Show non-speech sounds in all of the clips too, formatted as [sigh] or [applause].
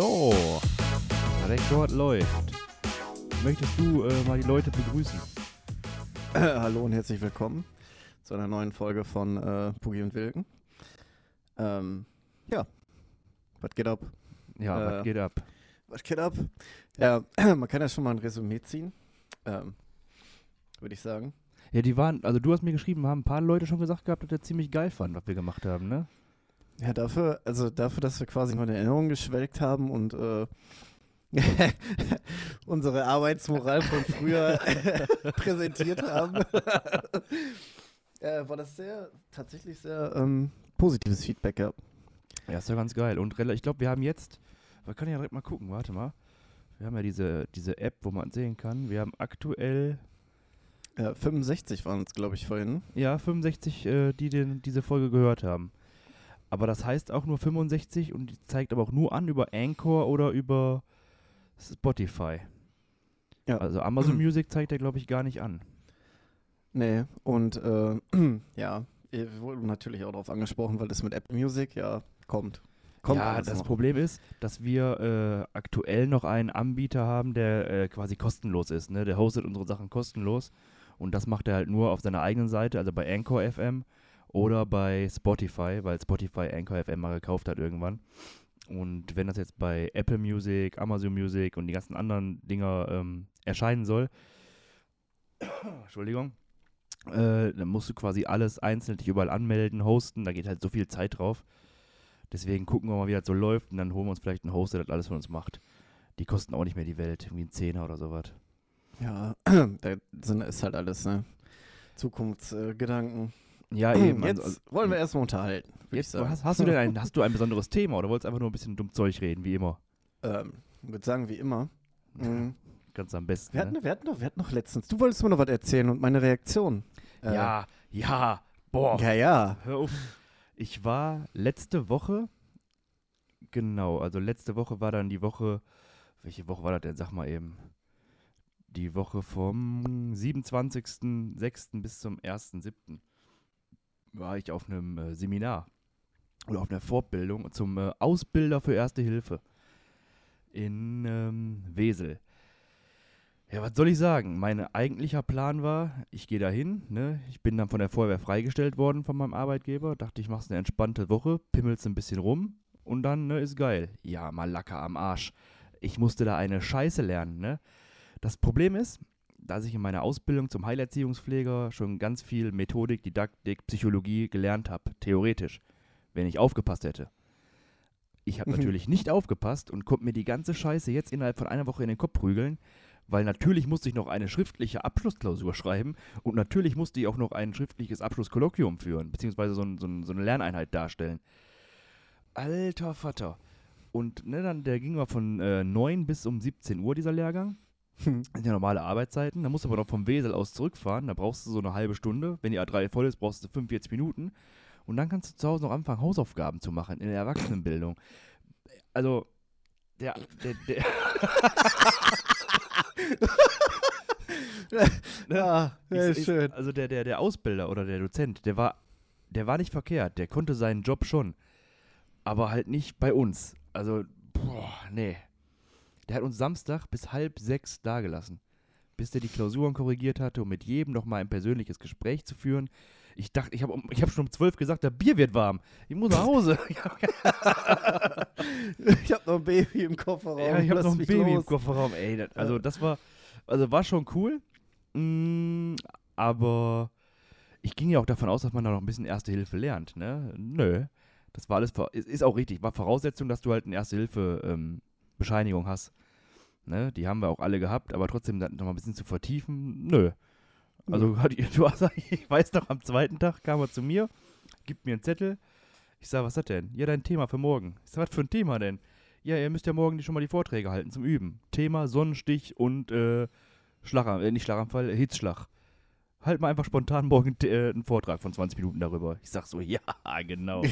So, Rekord läuft. Möchtest du äh, mal die Leute begrüßen? [clears throat] Hallo und herzlich willkommen zu einer neuen Folge von äh, Pugi und Wilken. Ähm, ja, was geht ab? Ja, Äh, was geht ab? Was geht ab? Ja, [clears throat] man kann ja schon mal ein Resümee ziehen, ähm, würde ich sagen. Ja, die waren, also du hast mir geschrieben, haben ein paar Leute schon gesagt gehabt, dass der ziemlich geil fand, was wir gemacht haben, ne? Ja, dafür, also dafür, dass wir quasi in Erinnerung geschwelgt haben und äh, [laughs] unsere Arbeitsmoral von früher [laughs] präsentiert haben, [laughs] äh, war das sehr, tatsächlich sehr ähm, positives Feedback, ja. Ja, ist ja ganz geil. Und ich glaube, wir haben jetzt, wir können ja direkt mal gucken, warte mal. Wir haben ja diese, diese App, wo man sehen kann. Wir haben aktuell, Ja, 65 waren es, glaube ich, vorhin. ja, 65, äh, die den, diese Folge gehört haben. Aber das heißt auch nur 65 und die zeigt aber auch nur an über Anchor oder über Spotify. Ja. Also Amazon [clears throat] Music zeigt er, glaube ich, gar nicht an. Nee, und äh, [clears throat] ja, wir wurden natürlich auch darauf angesprochen, weil das mit Apple Music ja kommt. Kommt ja, das noch. Problem ist, dass wir äh, aktuell noch einen Anbieter haben, der äh, quasi kostenlos ist. Ne? Der hostet unsere Sachen kostenlos und das macht er halt nur auf seiner eigenen Seite, also bei Anchor FM oder bei Spotify, weil Spotify Anchor FM mal gekauft hat irgendwann. Und wenn das jetzt bei Apple Music, Amazon Music und die ganzen anderen Dinger ähm, erscheinen soll, [coughs] Entschuldigung, äh, dann musst du quasi alles einzeln dich überall anmelden, hosten, da geht halt so viel Zeit drauf. Deswegen gucken wir mal, wie das so läuft und dann holen wir uns vielleicht einen Host, der das alles für uns macht. Die kosten auch nicht mehr die Welt, irgendwie ein Zehner oder sowas. Ja, [coughs] da ist halt alles, ne? Zukunftsgedanken. Ja, eben. Jetzt also, wollen wir erstmal unterhalten. ich jetzt, hast, hast, du denn ein, hast du ein besonderes Thema oder wolltest du einfach nur ein bisschen dumm Zeug reden, wie immer? Ähm, würde sagen, wie immer. [laughs] Mhm. Ganz am besten. Wir, hatten, ne? wir, hatten noch, wir hatten noch letztens, du wolltest mir noch was erzählen und meine Reaktion. Äh, Ja, ja, boah. Ja, ja. Hör auf. Ich war letzte Woche, genau, also letzte Woche war dann die Woche, welche Woche war das denn? Sag mal eben. Die Woche vom 27.06. bis zum 1.07. war ich auf einem äh, Seminar oder auf einer Fortbildung zum äh, Ausbilder für Erste Hilfe in ähm, Wesel. Ja, was soll ich sagen? Mein eigentlicher Plan war, ich gehe dahin, ne? Ich bin dann von der Feuerwehr freigestellt worden von meinem Arbeitgeber. Dachte, ich mach's eine entspannte Woche, pimmelst ein bisschen rum und dann, ne, ist geil. Ja, Malaka am Arsch. Ich musste da eine Scheiße lernen, ne? Das Problem ist, dass ich in meiner Ausbildung zum Heilerziehungspfleger schon ganz viel Methodik, Didaktik, Psychologie gelernt habe, theoretisch, wenn ich aufgepasst hätte. Ich habe [laughs] natürlich nicht aufgepasst und konnte mir die ganze Scheiße jetzt innerhalb von einer Woche in den Kopf prügeln, weil natürlich musste ich noch eine schriftliche Abschlussklausur schreiben und natürlich musste ich auch noch ein schriftliches Abschlusskolloquium führen, beziehungsweise so, ein, so, ein, so eine Lerneinheit darstellen. Alter Vater. Und ne, dann, der ging mal von äh, 9 bis um 17 Uhr, dieser Lehrgang. Hm. Das [laughs] sind ja normale Arbeitszeiten. Da musst du aber noch vom Wesel aus zurückfahren. Da brauchst du so eine halbe Stunde. Wenn die A3 voll ist, brauchst du 45 Minuten. Und dann kannst du zu Hause noch anfangen, Hausaufgaben zu machen in der Erwachsenenbildung. Also, der, der, der [laughs] Ja, ja, Ich- ich- schön. Also der, der, der Ausbilder oder der Dozent, der war, der war nicht verkehrt, der konnte seinen Job schon. Aber halt nicht bei uns. Also, boah, nee. Der hat uns Samstag bis halb sechs dagelassen. Bis der die Klausuren korrigiert hatte, um mit jedem noch mal ein persönliches Gespräch zu führen. Ich dachte, ich habe ich hab schon um zwölf gesagt, der Bier wird warm. Ich muss nach Hause. [laughs] Ich habe [laughs] noch ein Baby im Kofferraum. Ja, ich habe noch ein Baby im los. Kofferraum. Ey, das, also das war, also war schon cool. Mm, aber ich ging ja auch davon aus, dass man da noch ein bisschen Erste Hilfe lernt, ne? Nö. Das war alles, vor- ist, auch richtig. War Voraussetzung, dass du halt eine Erste Hilfe ähm, Bescheinigung hast. Ne? Die haben wir auch alle gehabt, aber trotzdem dann noch mal ein bisschen zu vertiefen, nö. Also [laughs] hat, du hast, ich weiß noch, am zweiten Tag kam er zu mir, gibt mir einen Zettel. Ich sag, was das denn? Ja, dein Thema für morgen. Ich sag, was für ein Thema denn? Ja, ihr müsst ja morgen schon mal die Vorträge halten zum Üben. Thema Sonnenstich und äh, Schlaganfall, äh, nicht Schlaganfall, Hitzschlag. Halt mal einfach spontan morgen äh, einen Vortrag von 20 Minuten darüber. Ich sag so, [laughs] ja, genau.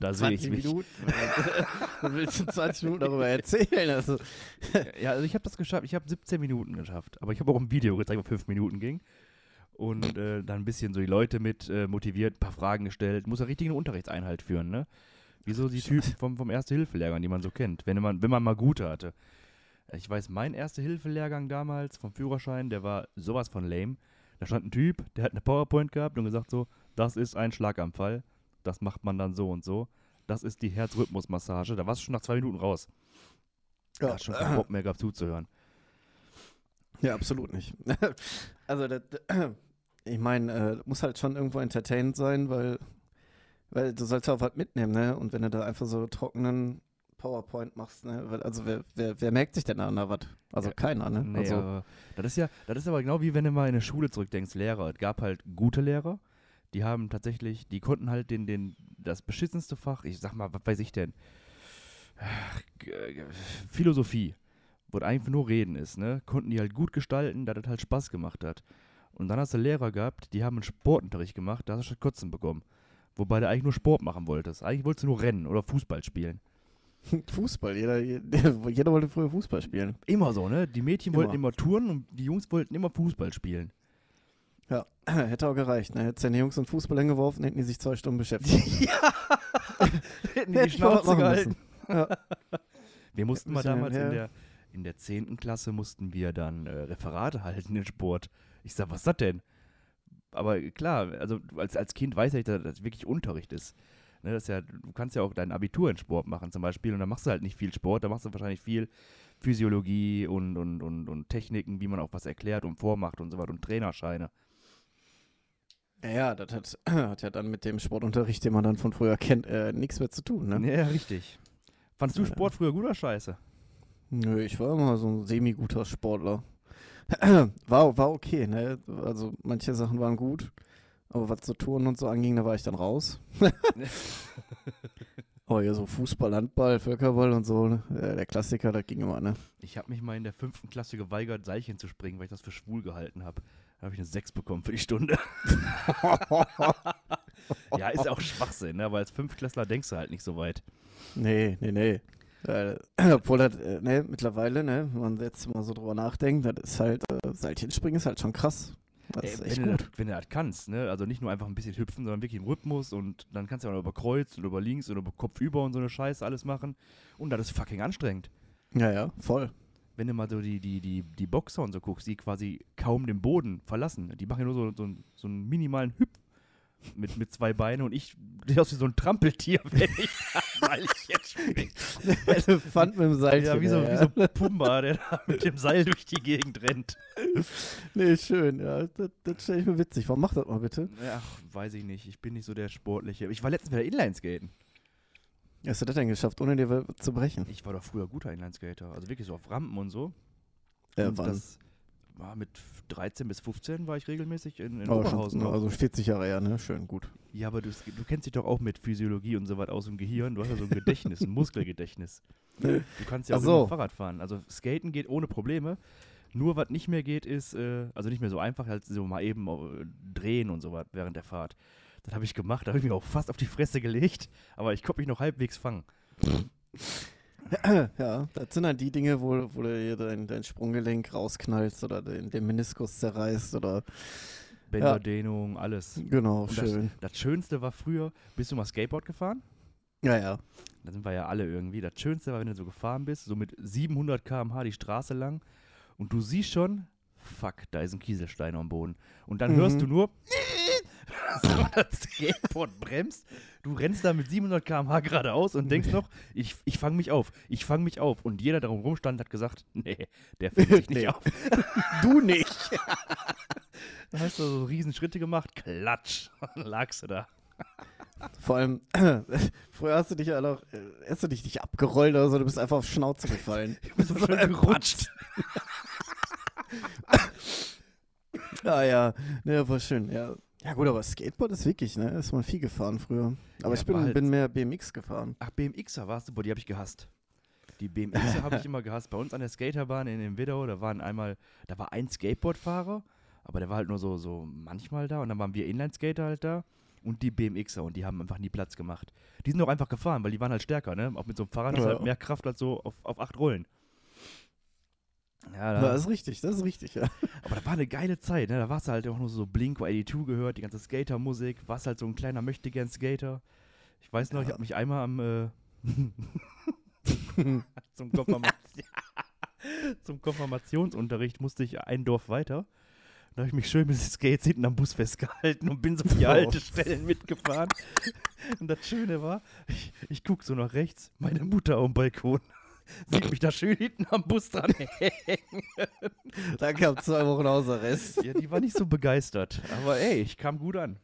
Da sehe ich 20 mich. Minuten. [laughs] du willst in 20 Minuten darüber erzählen. Also, [laughs] Ja, also ich habe das geschafft. Ich habe 17 Minuten geschafft. Aber ich habe auch ein Video gezeigt, wo 5 Minuten ging. Und äh, dann ein bisschen so die Leute mit äh, motiviert, ein paar Fragen gestellt. Muss ja richtig eine Unterrichtseinheit führen, ne? Wie so die Typen vom, vom Erste-Hilfe-Lehrgang, die man so kennt, wenn man, wenn man mal gute hatte. Ich weiß, mein Erste-Hilfe-Lehrgang damals vom Führerschein, der war sowas von lame. Da stand ein Typ, der hat eine PowerPoint gehabt und gesagt so, das ist ein Schlaganfall, das macht man dann so und so. Das ist die Herzrhythmusmassage. Da warst du schon nach zwei Minuten raus. Ja, hast schon keinen Bock mehr gehabt zuzuhören. Ja, absolut nicht. [laughs] also, das, [clears throat] ich meine, äh, muss halt schon irgendwo entertainend sein, weil, weil du sollst ja auch was mitnehmen, ne? Und wenn du da einfach so trockenen PowerPoint machst, ne? Also wer, wer, wer merkt sich denn da was? Also ja, keiner, ne? Nee, also, das ist ja, das ist aber genau wie wenn du mal in eine Schule zurückdenkst, Lehrer. Es gab halt gute Lehrer, die haben tatsächlich, die konnten halt den, den, das beschissenste Fach, ich sag mal, was weiß ich denn, Philosophie, wo einfach nur Reden ist, ne? Konnten die halt gut gestalten, da das halt Spaß gemacht hat. Und dann hast du Lehrer gehabt, die haben einen Sportunterricht gemacht, da hast du schon Kotzen bekommen. Wobei du eigentlich nur Sport machen wolltest. Eigentlich wolltest du nur rennen oder Fußball spielen. [laughs] Fußball, jeder, jeder, wollte früher Fußball spielen. Immer so, ne? Die Mädchen immer. wollten immer touren und die Jungs wollten immer Fußball spielen. Ja, [clears throat] hätte auch gereicht. Ne? Hätte seine Jungs einen Fußball hingeworfen, hätten die sich zwei Stunden beschäftigt. [laughs] ja! [laughs] hätten die die Schnauze gehalten. Ja. Wir mussten mal damals in der, in der 10. Klasse mussten wir dann äh, Referate halten in Sport. Ich sag, was ist das denn? Aber klar, also als, als Kind weiß ich, dass das wirklich Unterricht ist. Ne, das ja, du kannst ja auch dein Abitur in Sport machen zum Beispiel und dann machst du halt nicht viel Sport, da machst du wahrscheinlich viel Physiologie und, und, und, und Techniken, wie man auch was erklärt und vormacht und so weiter und Trainerscheine. Ja, ja, das hat, [clears throat] hat ja dann mit dem Sportunterricht, den man dann von früher kennt, äh, nichts mehr zu tun, ne? Ja, richtig. Fandest du Sport früher gut oder scheiße? Nö, ich war immer so ein semi-guter Sportler. [clears throat] war, war okay, ne? Also manche Sachen waren gut, aber was so Touren und so anging, da war ich dann raus. [laughs] oh ja, so Fußball, Handball, Völkerball und so, ne? der Klassiker, das ging immer, ne? Ich habe mich mal in der fünften Klasse geweigert, Seilchen zu springen, weil ich das für schwul gehalten habe. Da habe ich eine 6 bekommen für die Stunde. [laughs] ja, ist auch Schwachsinn, ne? weil als Fünftklässler denkst du halt nicht so weit. Nee, nee, nee. Äh, [clears throat] obwohl das, äh, ne, mittlerweile, ne, wenn man jetzt mal so drüber nachdenkt, das ist halt, äh, Seilchenspringen ist halt schon krass. Das ist echt wenn, gut. Du das, wenn du das kannst, ne, also nicht nur einfach ein bisschen hüpfen, sondern wirklich im Rhythmus und dann kannst du auch über Kreuz oder über links oder über Kopf über und so eine Scheiße alles machen. Und das ist fucking anstrengend. Ja, ja, voll. Wenn du mal so die, die, die, die Boxer und so guckst, die quasi kaum den Boden verlassen. Die machen ja nur so, so, so einen minimalen Hüpf mit, mit zwei Beinen und ich sehe aus wie so ein Trampeltier, [laughs] wenn ich Seilchen springe. Elefant mit dem Seilchen. Ja, wie so, ja. wie so Pumba, der da mit dem Seil durch die Gegend rennt. Nee, schön, ja. Das, das stelle ich mir witzig. Warum macht das mal bitte? Ach, weiß ich nicht. Ich bin nicht so der Sportliche. Ich war letztens wieder Inlineskaten. Hast du das denn geschafft, ohne dir zu brechen? Ich war doch früher guter Inlineskater. Also wirklich so auf Rampen und so. Ja, und wann? das mit 13 bis 15 war ich regelmäßig in, in Oh, Oberhausen. schon, also 40 Jahre her, ne? Schön, gut. Ja, aber du, du kennst dich doch auch mit Physiologie und so was aus dem Gehirn. Du hast ja so ein Gedächtnis, ein [laughs] Muskelgedächtnis. Du kannst ja auch so. Fahrrad fahren. Also Skaten geht ohne Probleme. Nur was nicht mehr geht, ist, äh, also nicht mehr so einfach, halt so mal eben äh, drehen und so was während der Fahrt. Das habe ich gemacht, da habe ich mich auch fast auf die Fresse gelegt, aber ich konnte mich noch halbwegs fangen. [laughs] [clears throat] Ja, das sind halt die Dinge, wo, wo du dir dein, dein Sprunggelenk rausknallst oder den, den Meniskus zerreißt oder. Bänderdehnung, alles. Genau, Und schön. Das, das Schönste war früher, bist du mal Skateboard gefahren? Ja, ja. Da sind wir ja alle irgendwie. Das Schönste war, wenn du so gefahren bist, so mit 700 km/h die Straße lang und du siehst schon, fuck, da ist ein Kieselstein am Boden. Und dann Mhm. hörst du nur, [laughs] das Skateboard bremst. Du rennst da mit 700 km/h geradeaus und denkst noch, ich, ich fange mich auf, ich fange mich auf. Und jeder, der rumstand, hat gesagt, nee, der [laughs] fängt sich nicht auf. [laughs] Du nicht. Da hast du so riesen Schritte gemacht, klatsch, lagst du da. Vor allem, [clears throat] früher hast du dich ja noch, äh, hast du dich nicht abgerollt oder so, du bist einfach auf Schnauze gefallen. Du bist schön gerutscht. Ja, ja, ne, war schön, ja. Ja gut, aber Skateboard ist wirklich, ne, ist man viel gefahren früher. Aber Ja, ich bin, halt- bin mehr BMX gefahren. Ach, BMXer warst du, boah, die habe ich gehasst. Die BMXer habe ich [laughs] immer gehasst. Bei uns an der Skaterbahn in dem Widau, da waren einmal, da war ein Skateboardfahrer, aber der war halt nur so, so manchmal da und dann waren wir Inlineskater halt da und die BMXer und die haben einfach nie Platz gemacht. Die sind auch einfach gefahren, weil die waren halt stärker, ne? Auch mit so einem Fahrrad ist Ja. halt mehr Kraft als so auf, auf acht Rollen. Ja, da, das ist richtig, das ist richtig, ja. [laughs] aber da war eine geile Zeit, ne? Da warst du halt auch nur so Blink 82 gehört, die ganze Skatermusik, warst halt so ein kleiner Möchtegern-Skater. Ich weiß noch, ich Ja. habe mich einmal am äh, [laughs] [laughs] zum, zum Konfirmationsunterricht musste ich ein Dorf weiter. Da habe ich mich schön mit den Skates hinten am Bus festgehalten und bin so vier Oh. Haltestellen mitgefahren. Und das Schöne war, ich, ich gucke so nach rechts, meine Mutter am Balkon. Sieht mich da schön hinten am Bus dran [laughs] hängen. Da kam zwei Wochen Hausarrest. Ja, die war nicht so begeistert. Aber ey, ich kam gut an.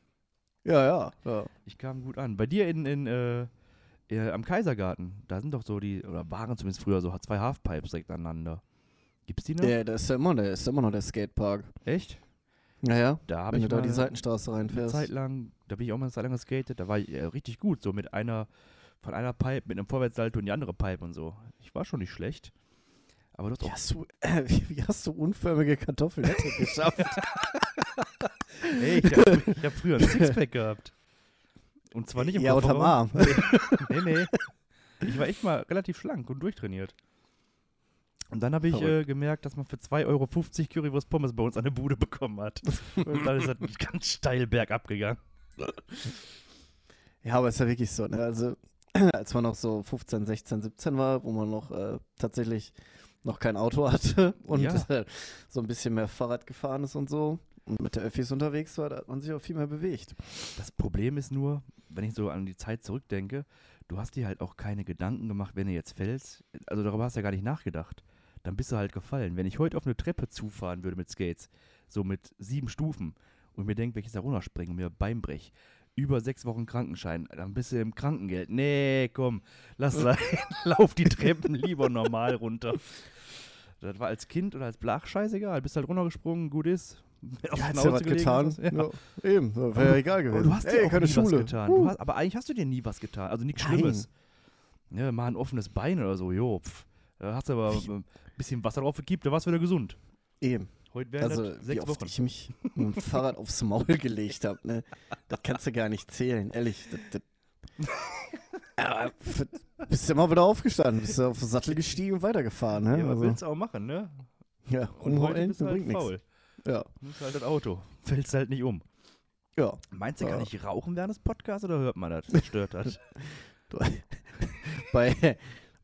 Ja, ja. ja. Ich kam gut an. Bei dir in, in äh, äh, am Kaisergarten, da sind doch so die, oder waren zumindest früher so zwei Halfpipes direkt aneinander. Gibt's die noch? Ja, da ist ja immer, ist immer noch der Skatepark. Echt? Naja, Da wenn ich du da die Seitenstraße eine reinfährst. Zeit lang, da bin ich auch mal eine Zeit lang geskatet, da war ich äh, richtig gut, so mit einer, von einer Pipe mit einem Vorwärtssalto in die andere Pipe und so. Ich war schon nicht schlecht. Aber du hast Wie hast du, äh, [laughs] wie, hast du unförmige Kartoffeln [laughs] geschafft? ey, ich habe hab früher ein Sixpack gehabt. Und zwar nicht im ja, unterm. Arm. Nee, nee. Ich war echt mal relativ schlank und durchtrainiert. Und dann habe ich äh, gemerkt, dass man für 2,50 Euro Currywurst Pommes bei uns an der Bude bekommen hat. Und dann ist das [laughs] ganz steil bergab gegangen. Ja, aber ist ja wirklich so, ne? Also, [clears throat] als man noch so 15, 16, 17 war, wo man noch äh, tatsächlich noch kein Auto [laughs] hatte und Ja. äh, so ein bisschen mehr Fahrrad gefahren ist und so und mit der Öffis unterwegs war, da hat man sich auch viel mehr bewegt. Das Problem ist nur, wenn ich so an die Zeit zurückdenke, du hast dir halt auch keine Gedanken gemacht, wenn du jetzt fällst. Also darüber hast du ja gar nicht nachgedacht. Dann bist du halt gefallen. Wenn ich heute auf eine Treppe zufahren würde mit Skates, so mit sieben Stufen, und mir denke, wenn ich jetzt da runterspringe und mir Bein brech, über sechs Wochen Krankenschein, dann bist du im Krankengeld. Nee, komm, lass [laughs] sein. Lauf die Treppen lieber normal runter. Das war als Kind oder als Blach scheißegal. Bist halt runtergesprungen, gut ist. Ja, hat's ja was getan. hast. Ja. Ja. eben, wäre ja egal gewesen. du hast Ey, dir auch keine nie Schule. was getan. Du hast, aber eigentlich hast du dir nie was getan. Also nichts. Schlimmes. Ja, mal ein offenes Bein oder so, jo. Pf. Da hast du aber ein bisschen Wasser drauf gekippt, da warst du wieder gesund. Eben. Heute wären Also, das wie sechs oft Wochen. ich mich mit dem Fahrrad aufs Maul gelegt habe, ne? Das kannst du gar nicht zählen, ehrlich. Das, das [laughs] Aber f- bist du immer wieder aufgestanden, bist du auf den Sattel gestiegen und weitergefahren, ne? Ja, was also, willst du auch machen, ne? ja, Und heute bist du halt faul. Ja, Du bist halt das Auto. Fällst halt nicht um. ja. Meinst du, Ja. kann ich rauchen während des Podcasts oder hört man das? [laughs] Stört das? [laughs] Bei,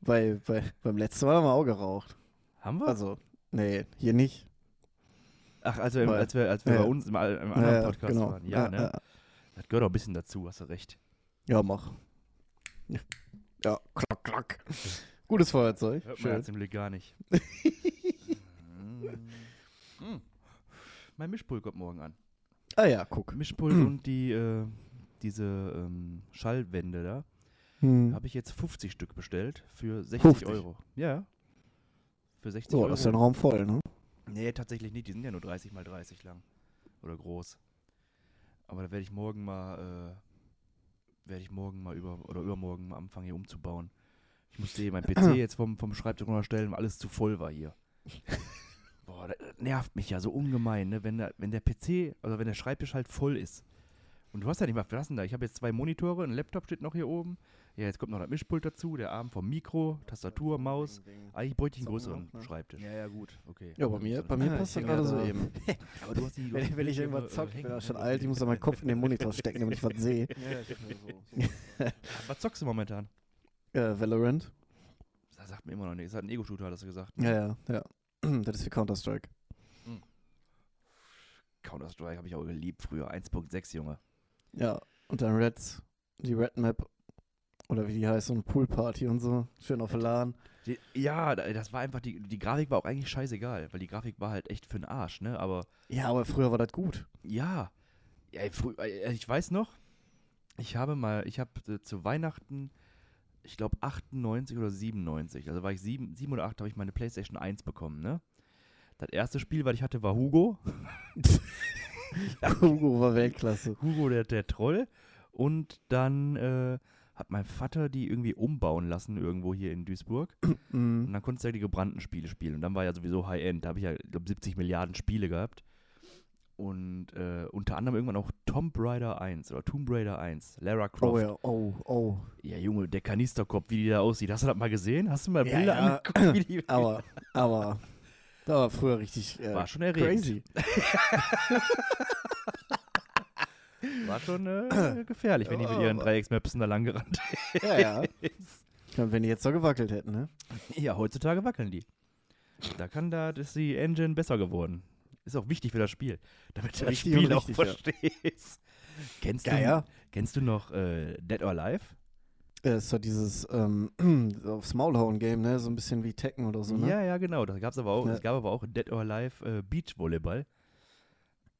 bei, bei, beim letzten Mal haben wir auch geraucht. Haben wir? Also, nee, hier nicht. Ach, also im, als wir, als wir ja. bei uns im, im anderen Ja, Podcast genau. waren. Ja, ne? ja. Das gehört auch ein bisschen dazu, hast du recht. Ja, mach. Ja, klack, klack. Gutes Feuerzeug. Hört man Schön. ja zum Glück gar nicht. Mm. [laughs] Mm. Mein Mischpult kommt morgen an. Ah ja, guck. Mischpult [clears throat] und die, äh, diese ähm, Schallwände da Hm. habe ich jetzt 50 Stück bestellt für 60 50? Euro. Ja. Für 60 So, Euro. das ist ja ein Raum voll, ne? Nee, tatsächlich nicht. Die sind ja nur 30 mal 30 lang. Oder groß. Aber da werde ich morgen mal, äh, werde ich morgen mal über, oder übermorgen mal anfangen hier umzubauen. Ich musste hier mein PC [clears throat] jetzt vom, vom Schreibtisch runterstellen, weil alles zu voll war hier. [laughs] Boah, das nervt mich ja so ungemein, ne? Wenn der, wenn der PC, also wenn der Schreibtisch halt voll ist. Und du hast ja nicht mal verlassen da. Ich habe jetzt zwei Monitore, ein Laptop steht noch hier oben. Ja, jetzt kommt noch das Mischpult dazu, der Arm vom Mikro, Tastatur, Maus. Eigentlich bräuchte ich einen größeren ne? Schreibtisch. Ja, ja, gut, okay. Ja, bei mir, bei mir Ah, [laughs] passt das ich gerade so eben. [laughs] Aber du hast die, Wenn, [laughs] wenn ich irgendwas zock, ich äh, bin ja schon alt, ich muss da meinen Kopf in den Monitor stecken, damit ich was sehe. Was zockst du momentan? Äh, Valorant? Das sagt mir immer noch nicht. Das hat ein Ego-Shooter, hast du gesagt. Ja, ja, ja. [clears throat] Das ist wie Counter-Strike. Counter-Strike habe ich auch geliebt früher. 1.6, Junge. Ja, und dann Reds, die Red Map. Oder wie die heißt, so eine Poolparty und so. Schön auf der LAN. Ja, da- das war einfach, die, die Grafik war auch eigentlich scheißegal, weil die Grafik war halt echt für den Arsch, ne? Aber Ja, aber früher war das gut. ja, ja ich weiß noch, ich habe mal, ich habe äh, zu Weihnachten, ich glaube 98 oder 97, also war ich sieben, sieben oder acht, habe ich meine Playstation 1 bekommen, ne? Das erste Spiel, was ich hatte, war Hugo. [laughs] Hugo war Weltklasse. Hugo der, der Troll. Und dann äh, hat mein Vater die irgendwie umbauen lassen, irgendwo hier in Duisburg. [clears throat] Und Mhm. dann konntest du ja die gebrannten Spiele spielen. Und dann war ja sowieso High-End. Da habe ich ja, glaube 70 Milliarden Spiele gehabt. Und äh, unter anderem irgendwann auch Tomb Raider 1 oder Tomb Raider 1, Lara Croft. Oh ja, oh, oh. Ja, Junge, der Kanisterkopf, wie die da aussieht. Hast du das mal gesehen? Hast du mal Ja, Bilder ja. angeguckt, wie die [clears throat] Aber, aber, da war früher richtig äh, War schon erregend. crazy. [laughs] War schon äh, gefährlich, wenn die mit ihren Dreiecksmöpsen da lang gerannt [laughs] Ja, ja. Wenn die jetzt so gewackelt hätten, ne? Ja, heutzutage wackeln die. Da kann da, ist die Engine besser geworden. Ist auch wichtig für das Spiel, damit du das Richtig Spiel auch richtig, ja. verstehst. Kennst, Ja, du, ja. kennst du noch äh, Dead or Alive? Äh, ist doch dieses ähm, [clears throat] aufs Maulhauen Game, ne? So ein bisschen wie Tekken oder so, ne? Ja, ja, genau. Da gab's aber auch, Ja. Es gab aber auch Dead or Alive äh, Beachvolleyball.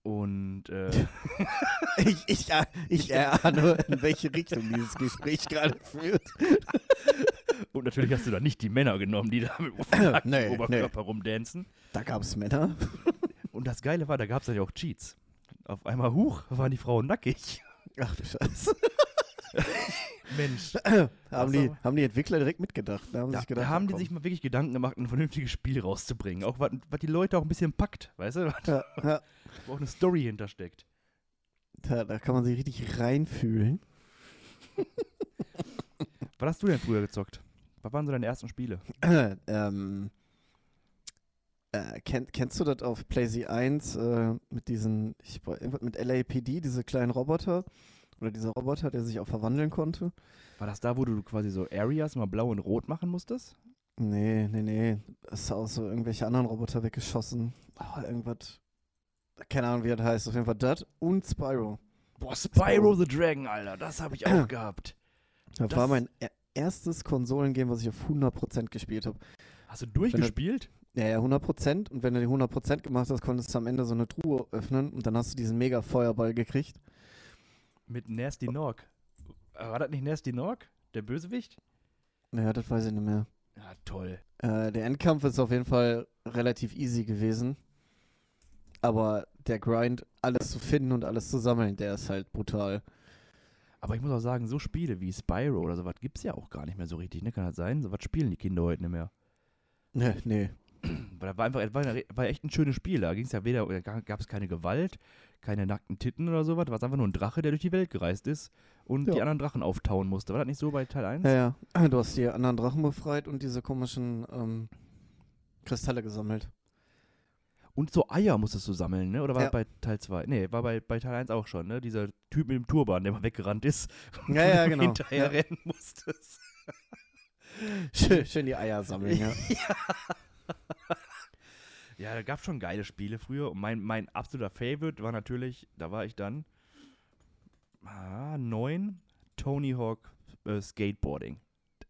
Und äh, [laughs] Ich, ich, ich erahne, [laughs] in welche Richtung dieses Gespräch gerade führt. [laughs] Und natürlich hast du da nicht die Männer genommen, die da mit [clears throat] Nee, Oberkörper rumdancen. Da gab es Männer. Und das Geile war, da gab es ja auch Cheats. Auf einmal, huch, waren die Frauen nackig. Ach du Scheiße. Mensch. [clears throat] haben, die, haben die Entwickler direkt mitgedacht. Da haben, Da, sich gedacht, da haben die komm. sich mal wirklich Gedanken gemacht, ein vernünftiges Spiel rauszubringen. Auch was die Leute auch ein bisschen packt, weißt du? Ja, [laughs] ja. Wo auch eine Story hintersteckt. Da, da kann man sich richtig reinfühlen. [laughs] Was hast du denn früher gezockt? Was waren so deine ersten Spiele? [clears throat] ähm, äh, kenn, kennst du das auf PlayZ 1 äh, mit diesen, ich irgendwas mit LAPD, diese kleinen Roboter? Oder dieser Roboter, der sich auch verwandeln konnte? War das da, wo du quasi so Areas mal blau und rot machen musstest? Nee, nee, nee. Das ist auch so irgendwelche anderen Roboter weggeschossen. Oh, irgendwas. Keine Ahnung, wie das heißt. Auf jeden Fall das und Spyro. Boah, Spyro the Dragon, Alter, das habe ich auch gehabt. Das, Das- war mein e- erstes Konsolengame, was ich auf 100% gespielt habe. Hast du durchgespielt? Ja, ja, 100%. Und wenn du die 100% gemacht hast, konntest du am Ende so eine Truhe öffnen und dann hast du diesen mega Feuerball gekriegt. Mit Nasty Norg. Äh, War das nicht Nasty Norg? Der Bösewicht? Ja, das weiß ich nicht mehr. Ja, toll. Äh, der Endkampf ist auf jeden Fall relativ easy gewesen. Aber der Grind, alles zu finden und alles zu sammeln, der ist halt brutal. Aber ich muss auch sagen, so Spiele wie Spyro oder sowas gibt es ja auch gar nicht mehr so richtig, ne? Kann das sein? So was spielen die Kinder heute nicht mehr. Nee, nee. [clears throat] Weil das war einfach, das war, war echt ein schönes Spiel. Da ging es ja weder, gab es keine Gewalt, keine nackten Titten oder sowas. War es einfach nur ein Drache, der durch die Welt gereist ist und Ja. die anderen Drachen auftauen musste. War das nicht so bei Teil 1? Ja, ja. Du hast die anderen Drachen befreit und diese komischen ähm, Kristalle gesammelt. Und so Eier musstest du sammeln, ne? Oder war Ja. das bei Teil 2? Nee, war bei, bei Teil 1 auch schon, ne? Dieser Typ mit dem Turban, der mal weggerannt ist. [laughs] und Ja, ja, genau. Hinterher Ja. rennen musstest. Schön, schön die Eier sammeln, [laughs] ja. Ja, da gab es schon geile Spiele früher. Und mein, mein absoluter Favorite war natürlich, da war ich dann ah, neun, Tony Hawk äh, Skateboarding.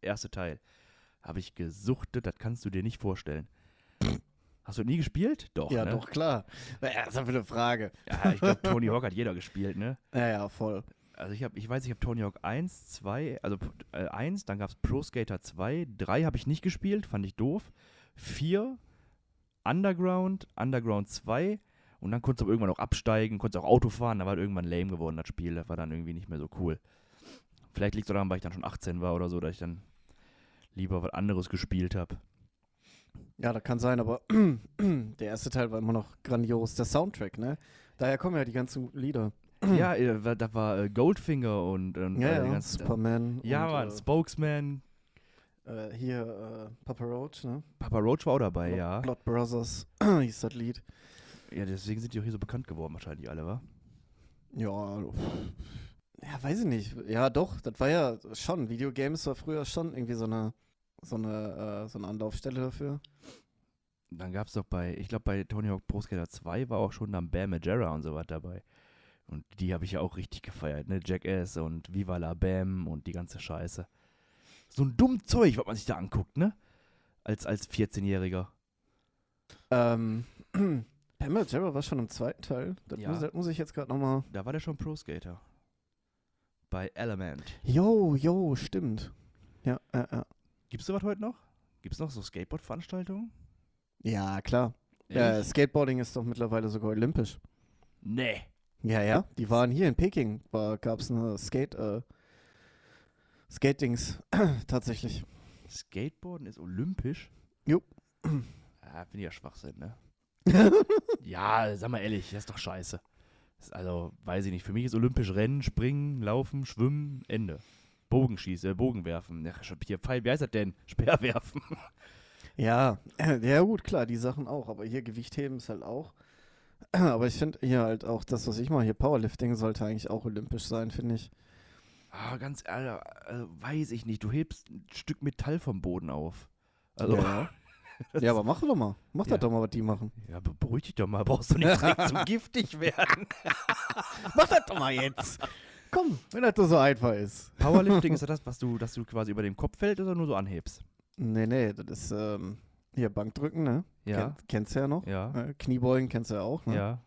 Der erste Teil. Habe ich gesuchtet, das kannst du dir nicht vorstellen. Hast du nie gespielt? Doch, ja, ne? doch, klar. Ja, das ist einfach eine Frage. Ja, ich glaube, Tony Hawk hat jeder gespielt, ne? Ja, ja, voll. Also ich habe, ich weiß, ich habe Tony Hawk 1, 2, also äh, 1, dann gab es Pro Skater 2, 3 habe ich nicht gespielt, fand ich doof. 4, Underground, Underground 2 und dann konntest du aber irgendwann auch absteigen, konntest auch Auto fahren, da war das irgendwann lame geworden, das Spiel, das war dann irgendwie nicht mehr so cool. Vielleicht liegt es daran, weil ich dann schon 18 war oder so, dass ich dann lieber was anderes gespielt habe. Ja, das kann sein, aber [clears throat] der erste Teil war immer noch grandios. Der Soundtrack, ne? Daher kommen ja die ganzen Lieder. ja, äh, da war äh, Goldfinger und, und Ja, äh, ja, ganzen- Superman. ja, und, Mann, Spokesman, äh, hier äh, Papa Roach, ne? Papa Roach war auch dabei, Blood- ja. Blood Brothers [clears throat] hieß das Lied. Ja, deswegen sind die auch hier so bekannt geworden, wahrscheinlich alle, wa? Ja, ja, weiß ich nicht. Ja, doch, das war ja schon. Videogames war früher schon irgendwie so eine, so eine, äh, so eine Anlaufstelle dafür. Dann gab es doch bei, ich glaube bei Tony Hawk Pro Skater 2 war auch schon dann Bam Majera und so was dabei. Und die habe ich ja auch richtig gefeiert, ne? Jackass und Viva la Bam und die ganze Scheiße. So ein dumm Zeug, was man sich da anguckt, ne? Als, als 14-Jähriger. Ähm, [clears throat] Pamela Jarrah war schon im zweiten Teil. Das, Ja. muss, das muss ich jetzt gerade nochmal. Da war der schon Pro Skater. Bei Element. Jo, jo, stimmt. Ja, äh, äh. Gibt's sowas heute noch? Gibt's noch so Skateboard-Veranstaltungen? ja, klar. Äh? Skateboarding ist doch mittlerweile sogar olympisch. nee. Ja, ja. Die waren hier in Peking. Gab es eine Skate, äh, Skatings [clears throat] tatsächlich. Skateboarden ist olympisch? Jo. [clears throat] Ja, finde ich ja Schwachsinn, ne? [laughs] Ja, sag mal ehrlich, das ist doch scheiße. Ist also, weiß ich nicht, für mich ist olympisch Rennen, Springen, Laufen, Schwimmen, Ende. Bogenschießen, äh, Bogenwerfen. Ja, hier, Pfeil, wie heißt das denn? [laughs] Speerwerfen. Ja, [clears throat] ja gut, klar, die Sachen auch. Aber hier Gewichtheben ist halt auch Aber ich finde hier halt auch das, was ich mache, hier Powerlifting sollte eigentlich auch olympisch sein, finde ich. Ah, ganz ehrlich, also, weiß ich nicht. Du hebst ein Stück Metall vom Boden auf. Also, ja. [laughs] ja, aber mach doch mal. Mach Ja. das doch mal, was die machen. ja, be- beruhig dich doch mal. Brauchst du nicht [laughs] direkt so giftig werden. [laughs] Mach das doch mal jetzt. Komm, wenn das so einfach ist. Powerlifting ist ja das, was du, dass du quasi über dem Kopf fällt oder nur so anhebst. Nee, nee, das ist ähm, hier Bankdrücken, ne? Ja. Kenn, kennst du ja noch. Ja. Äh, Kniebeugen kennst du ja auch, ne? Ja.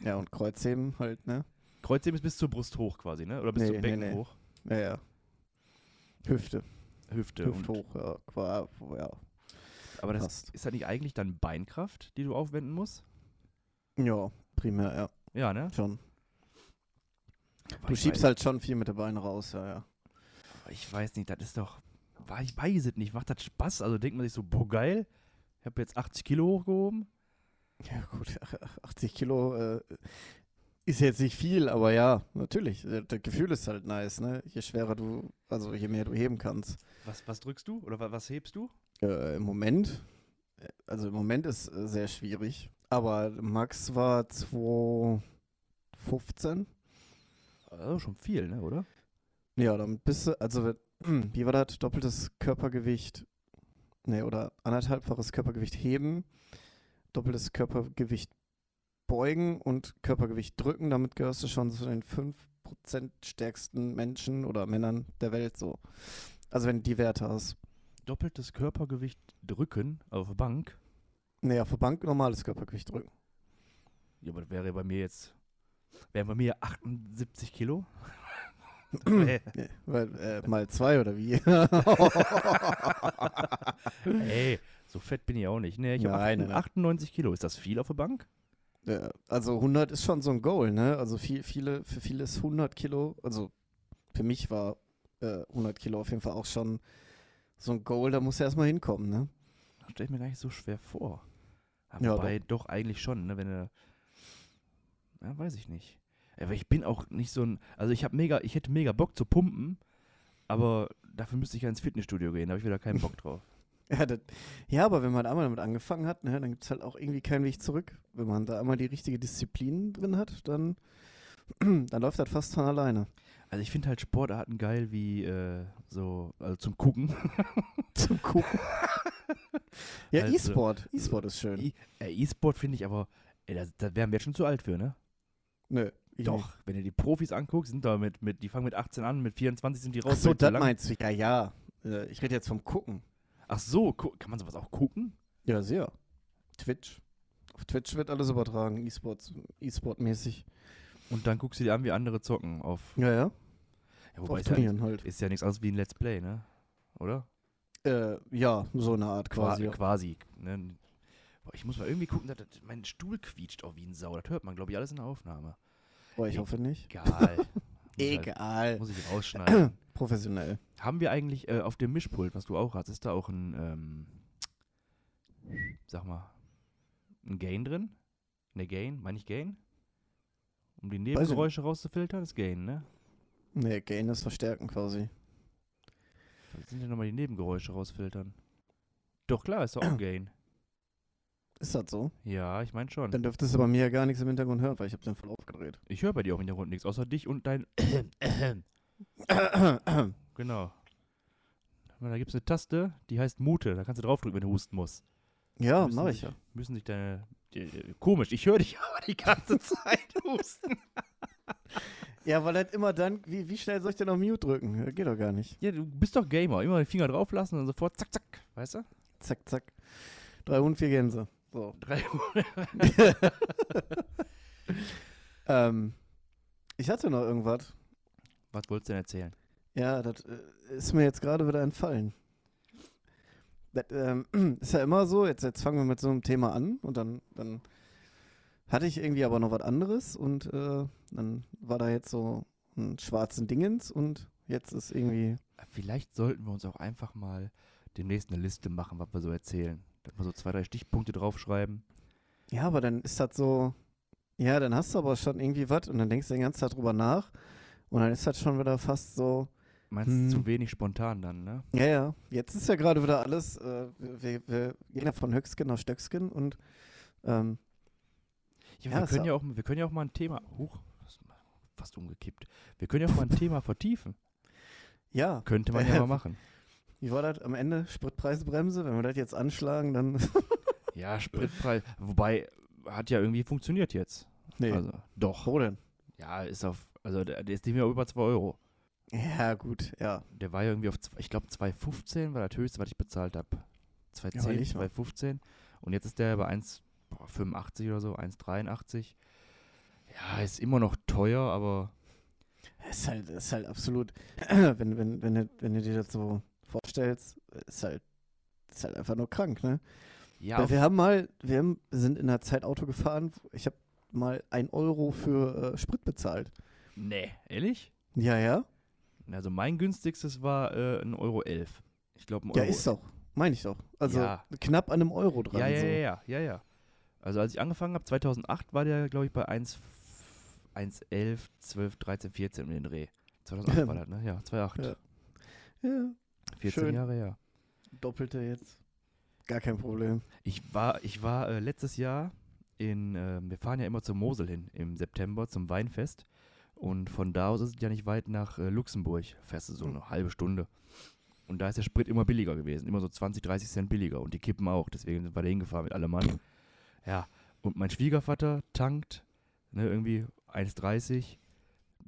Ja, und Kreuzheben halt, ne? Kreuzheben ist bis zur Brust hoch quasi, ne? Oder bis Nee, zum nee, Becken nee. hoch. Ja, ja. Hüfte. Hüfte. Hüft und, hoch, ja. Qua, ja. aber das passt. ist das nicht eigentlich dann Beinkraft, die du aufwenden musst? Ja, primär, ja. Ja, ne? Schon. Aber Du schiebst halt schon viel mit den Beinen raus, ja, ja. Ich weiß nicht, das ist doch. Ich weiß es nicht. Macht das Spaß? Also denkt man sich so, boah, geil. Ich habe jetzt 80 Kilo hochgehoben. Ja, gut, [laughs] 80 Kilo äh, ist jetzt nicht viel, aber ja, natürlich. Das, das Gefühl ist halt nice, ne? Je schwerer du, also je mehr du heben kannst. Was, was drückst du? Oder wa- was hebst du? Äh, Im Moment, äh, also im Moment ist äh, sehr schwierig. Aber Max war 2015. Also schon viel, ne, oder? Ja, dann bist du, also [clears throat] wie war das? Doppeltes Körpergewicht, ne, oder anderthalbfaches Körpergewicht heben, doppeltes Körpergewicht beugen und Körpergewicht drücken. Damit gehörst du schon zu den 5% stärksten Menschen oder Männern der Welt so. Also wenn du die Werte hast. Doppeltes Körpergewicht drücken auf der Bank. Nee, auf der Bank normales Körpergewicht drücken. Ja, aber das wäre bei mir jetzt. Wären bei mir 78 Kilo. [clears throat] Nee. Weil, äh, mal zwei oder wie? [laughs] Ey, so fett bin ich auch nicht. Nee, ich habe Nein, nein, nein. 98 Kilo. Ist das viel auf der Bank? Ja, also 100 ist schon so ein Goal, ne? Also viel, viele, für viele ist 100 Kilo, also für mich war äh, 100 Kilo auf jeden Fall auch schon so ein Goal, da muss er erstmal hinkommen, ne? Das stelle ich mir gar nicht so schwer vor. Aber Ja, wobei, doch. eigentlich schon, ne? Wenn er. Ja, weiß ich nicht. Aber ich bin auch nicht so ein. Also ich habe mega, ich hätte mega Bock zu pumpen, aber dafür müsste ich ja ins Fitnessstudio gehen, da habe ich wieder keinen Bock drauf. Ja, das, ja, aber wenn man einmal damit angefangen hat, ne, dann gibt es halt auch irgendwie keinen Weg zurück. Wenn man da einmal die richtige Disziplin drin hat, dann, [clears throat] dann läuft das fast von alleine. Also ich finde halt Sportarten geil wie äh, so, also zum Gucken. [laughs] Zum Gucken. [laughs] ja, Also, E-Sport. E-Sport ist schön. E- äh, E-Sport finde ich aber, ey, da, da wären wir jetzt schon zu alt für, ne? Nö. ich nicht. Doch, wenn du die Profis anguckst, sind da mit, mit, die fangen mit 18 an, mit 24 sind die raus. Ach so, das meinst du. Ja, ja. Äh, Ich rede jetzt vom Gucken. Ach so, kann man sowas auch gucken? Ja, sehr. Twitch. Auf Twitch wird alles übertragen, E-Sports, E-Sport-mäßig. Und dann guckst du dir an, wie andere zocken auf. Ja, ja. Ja, wobei Auf ist ja, Turnieren halt. ist ja nichts anderes wie ein Let's Play, ne? Oder? Äh, ja, so eine Art quasi. Qua- Quasi. Ne? Boah, ich muss mal irgendwie gucken, dass, dass mein Stuhl quietscht auch wie ein Sau. Das hört man, glaube ich, alles in der Aufnahme. Aber ich hoffe nicht. Egal. [laughs] [laughs] halt, Egal. muss ich rausschneiden. [clears throat] Professionell. Haben wir eigentlich äh, auf dem Mischpult, was du auch hast, ist da auch ein, ähm, sag mal, ein Gain drin? Ne, Gain? Meine ich Gain? Um die Nebengeräusche rauszufiltern, ist Gain, ne? Nee, Gain ist Verstärken quasi. Was sind denn nochmal die Nebengeräusche rausfiltern? Doch, klar, ist doch auch [clears throat] Gain. Ist das so? Ja, ich meine schon. Dann dürftest du bei mir ja gar nichts im Hintergrund hören, weil ich habe den voll aufgedreht. Ich höre bei dir auch im Hintergrund nichts, außer dich und dein. [coughs] genau. Und Da gibt es eine Taste, die heißt Mute. Da kannst du draufdrücken, wenn du husten musst. ja, Müssen mach ich ja. Müssen sich deine. Die, komisch, ich höre dich [laughs] aber die ganze Zeit husten. [laughs] Ja, weil halt immer dann, wie, wie schnell soll ich denn auf Mute drücken? Ja, geht doch gar nicht. Ja, du bist doch Gamer. Immer den Finger drauf lassen und sofort zack, zack. Weißt du? Zack, zack. Drei Hund, vier Gänse. So. [laughs] Drei Ähm, ich hatte noch irgendwas. Was wolltest du denn erzählen? Ja, das äh, ist mir jetzt gerade wieder entfallen. Das ähm, [clears throat] ist ja immer so, jetzt, jetzt fangen wir mit so einem Thema an und dann, dann hatte ich irgendwie aber noch was anderes und äh, dann war da jetzt so ein schwarzen Dingens und jetzt ist irgendwie. Vielleicht sollten wir uns auch einfach mal demnächst eine Liste machen, was wir so erzählen. Wir so zwei, drei Stichpunkte draufschreiben. Ja, aber dann ist das so. Ja, dann hast du aber schon irgendwie was und dann denkst du den ganzen Tag drüber nach und dann ist das schon wieder fast so. Meinst du Hm. zu wenig spontan dann, ne? Ja, ja. Jetzt ist ja gerade wieder alles. Äh, wir, wir gehen ja von Höchskin auf Stöckskin und ähm, Ja, Ja, wir, können ja- auch, wir können ja auch mal ein Thema. Huch, fast umgekippt. Wir können ja auch mal ein Thema vertiefen. Ja, Könnte man ja [laughs] mal machen. Wie war das am Ende? Spritpreisbremse? Wenn wir das jetzt anschlagen, dann. [laughs] Ja, Spritpreis. Wobei, hat ja irgendwie funktioniert jetzt. nee. Also, doch. Wo denn? Ja, ist auf. Also, der, der ist nicht mehr über 2 Euro. Ja, gut, ja. Der war ja irgendwie auf, ich glaube, 2,15 war das höchste, was ich bezahlt habe. 2,10, überleg mal. 2,15. Und jetzt ist der bei 1,85 oder so, 1,83. Ja, ist immer noch teuer, aber Es ist halt, es ist halt absolut, [clears throat] wenn, wenn, wenn, wenn du dir das so vorstellst, ist halt, ist halt einfach nur krank, ne? ja, Weil wir haben mal, wir haben, sind in einer Zeit Auto gefahren, ich habe mal ein Euro für äh, Sprit bezahlt. nee, ehrlich? Ja, ja. Also mein günstigstes war äh, 1,11 Euro. Ich glaube, ein Ja, ist doch. Meine ich doch. Also Ja. knapp an einem Euro dran. Ja, ja, so. ja, ja, ja, ja. Also als ich angefangen habe, 2008, war der, glaube ich, bei 1, 1,11, 12, 13, 14 um den Dreh. [laughs] 2008 war das, ne? Ja, 2008. Ja. Ja, 14 schön. Jahre her. doppelte jetzt. Gar kein Problem. Ich war, ich war äh, letztes Jahr in, äh, wir fahren ja immer zur Mosel hin im September zum Weinfest. Und von da aus ist es ja nicht weit nach äh, Luxemburg. Fährst du so eine halbe Stunde. Und da ist der Sprit immer billiger gewesen. Immer so 20, 30 Cent billiger. Und die Kippen auch. Deswegen sind wir da hingefahren mit allem Mann. Ja. Und mein Schwiegervater tankt, ne, irgendwie 1,30.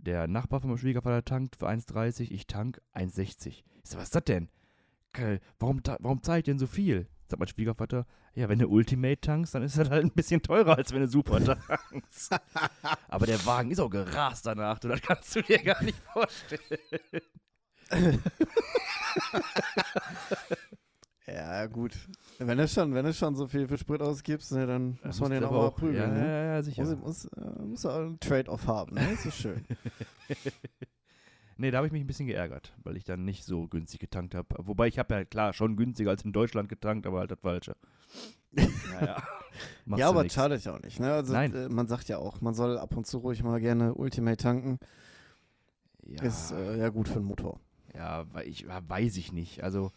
Der Nachbar von meinem Schwiegervater tankt für 1,30. Ich tank 1,60. Ich sag, was ist das denn? Geil, Warum, warum zahle ich denn so viel? Sagt mein Schwiegervater, ja, wenn du Ultimate tankst, dann ist das halt ein bisschen teurer, als wenn du Super tankst. [laughs] Aber der Wagen ist auch gerast danach, du, das kannst du dir gar nicht vorstellen. [laughs] Ja, gut. Wenn du schon, wenn du schon so viel für Sprit ausgibst, ne, dann muss man den auch mal prügeln. Ja, ne? ja, ja, sicher. Muss, muss, äh, muss auch einen Trade-off haben, ne? Das ist schön. [laughs] Nee, da habe ich mich ein bisschen geärgert, weil ich dann nicht so günstig getankt habe. Wobei ich habe ja klar schon günstiger als in Deutschland getankt, aber halt das Falsche. [laughs] Naja. Ja, aber nix. schadet ja auch nicht, ne? Also Nein. Äh, man sagt ja auch, man soll ab und zu ruhig mal gerne Ultimate tanken. Ja, Ist äh, ja gut für den Motor. ja, weil ich, weiß ich nicht. Also,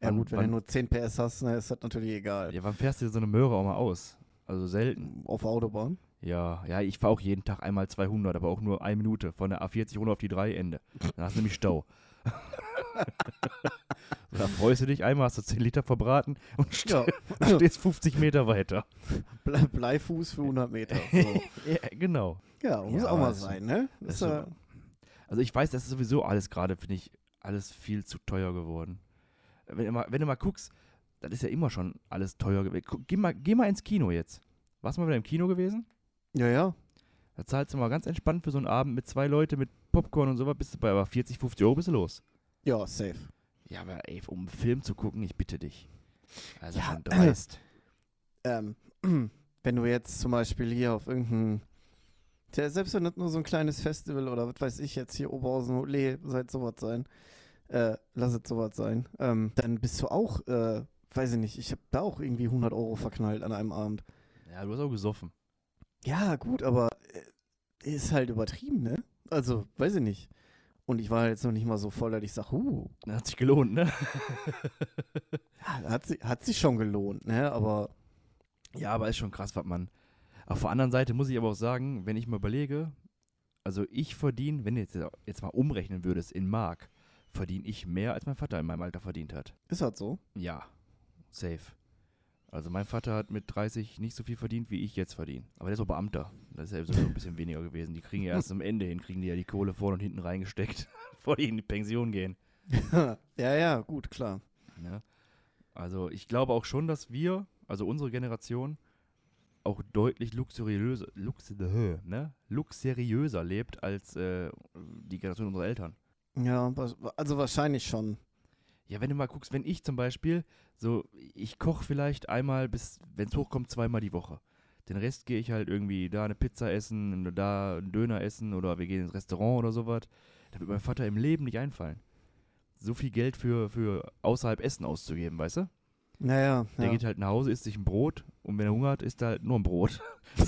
Ja wann- gut, wenn wann, du nur 10 PS hast, ne, ist das natürlich egal. ja, wann fährst du so eine Möhre auch mal aus? Also selten. Auf Autobahn. Ja, ja, ich fahre auch jeden Tag einmal 200, aber auch nur eine Minute von der A40 runter auf die 3 Ende. Dann hast du nämlich Stau. [laughs] da freust du dich einmal, hast du 10 Liter verbraten und st Ja. [laughs] stehst 50 Meter weiter. Ble Bleifuß für 100 Meter. [laughs] So. Ja, genau. Ja, muss Ja, auch mal sein, ne? ist äh, Also ich weiß, das ist sowieso alles gerade, finde ich, alles viel zu teuer geworden. Wenn du, mal, wenn du mal guckst, das ist ja immer schon alles teuer gewesen. Geh mal, geh mal ins Kino jetzt. Warst du mal wieder im Kino gewesen? ja, ja. Da zahlst du mal ganz entspannt für so einen Abend mit zwei Leuten mit Popcorn und sowas, bist du bei aber 40, 50 Euro bist du los. Ja, safe. Ja, aber ey, um einen Film zu gucken, ich bitte dich. Also Ja, schon dreist. [clears throat] Ähm, [clears throat] wenn du jetzt zum Beispiel hier auf irgendein, Tja, selbst wenn das nur so ein kleines Festival oder was weiß ich jetzt hier Oberhausen, Lee, seid sowas sein, äh, lass es sowas sein, ähm, dann bist du auch, äh, weiß ich nicht, ich habe da auch irgendwie 100 Euro verknallt an einem Abend. Ja, du hast auch gesoffen. Ja, gut, aber äh, ist halt übertrieben, ne? Also, weiß ich nicht. Und ich war jetzt noch nicht mal so voll, dass ich sage, uh, hat sich gelohnt, ne? [laughs] ja, hat, si- hat sich schon gelohnt, ne? Aber Ja, aber ist schon krass, was man. Auf der anderen Seite muss ich aber auch sagen, wenn ich mal überlege, also ich verdiene, wenn du jetzt, jetzt mal umrechnen würdest in Mark, verdiene ich mehr, als mein Vater in meinem Alter verdient hat. ist halt so. Ja, safe. Also mein Vater hat mit 30 nicht so viel verdient, wie ich jetzt verdiene. Aber der ist auch Beamter. Das ist ja sowieso ein bisschen weniger gewesen. Die kriegen ja erst am Ende hin, kriegen die ja die Kohle vorne und hinten reingesteckt, [laughs] bevor die in die Pension gehen. [laughs] ja, ja, gut, klar. Ne? Also ich glaube auch schon, dass wir, also unsere Generation, auch deutlich luxuriöser, lux, [laughs] ne? luxuriöser lebt als äh, die Generation unserer Eltern. Ja, also wahrscheinlich schon. Ja, wenn du mal guckst, wenn ich zum Beispiel, so, ich koche vielleicht einmal bis, wenn es hochkommt, zweimal die Woche. Den Rest gehe ich halt irgendwie da eine Pizza essen, da einen Döner essen oder wir gehen ins Restaurant oder sowas. Da wird mein Vater im Leben nicht einfallen. So viel Geld für, für außerhalb Essen auszugeben, weißt du? Naja, Der ja. geht halt nach Hause, isst sich ein Brot und wenn er Hunger hat, isst er halt nur ein Brot. [laughs]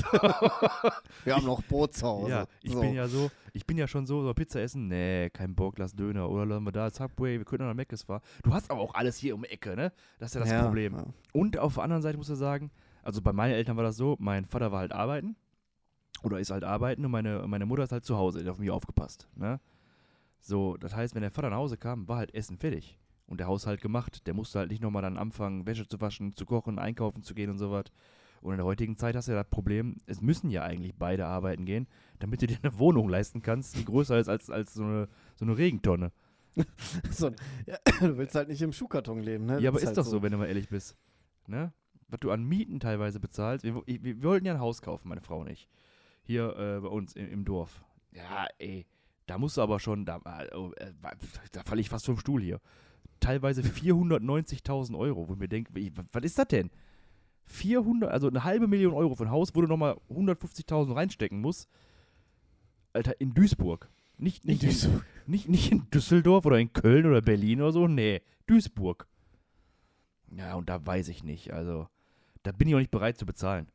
wir haben noch Brot zu Hause. ja, ich so. bin ja so, ich bin ja schon so, so Pizza essen, nee, kein Bock, lass Döner oder lassen wir da Subway, wir können nach Meckes fahren. Du hast aber auch alles hier um die Ecke, ne? Das ist ja das Ja, Problem. ja. Und auf der anderen Seite muss ich sagen, also bei meinen Eltern war das so, mein Vater war halt arbeiten Oder ist halt arbeiten und meine, meine Mutter ist halt zu Hause, die hat auf mich aufgepasst. Ne? So, das heißt, wenn der Vater nach Hause kam, war halt Essen fertig. Und der Haushalt gemacht. Der musste halt nicht nochmal dann anfangen, Wäsche zu waschen, zu kochen, einkaufen zu gehen und so was. Und in der heutigen Zeit hast du ja das Problem, es müssen ja eigentlich beide arbeiten gehen, damit du dir eine Wohnung leisten kannst, die größer ist als, als so, eine, so eine Regentonne. [laughs] So, ja, du willst halt nicht im Schuhkarton leben, ne? Ja, aber ist halt doch so, wenn du mal ehrlich bist. Ne? Was du an Mieten teilweise bezahlst. Wir, wir, wir wollten ja ein Haus kaufen, meine Frau und ich. Hier äh, bei uns im, im Dorf. Ja, ey. Da musst du aber schon, da, äh, oh, äh, da falle ich fast vom Stuhl hier. Teilweise 490.000 Euro, wo ich mir denke, was ist das denn? 400, also eine halbe Million Euro für ein Haus, wo du nochmal 150.000 reinstecken musst. Alter, in Duisburg. Nicht, nicht, in, nicht, nicht in Düsseldorf oder in Köln oder Berlin oder so, nee, Duisburg. Ja, und da weiß ich nicht. Also, da bin ich auch nicht bereit zu bezahlen.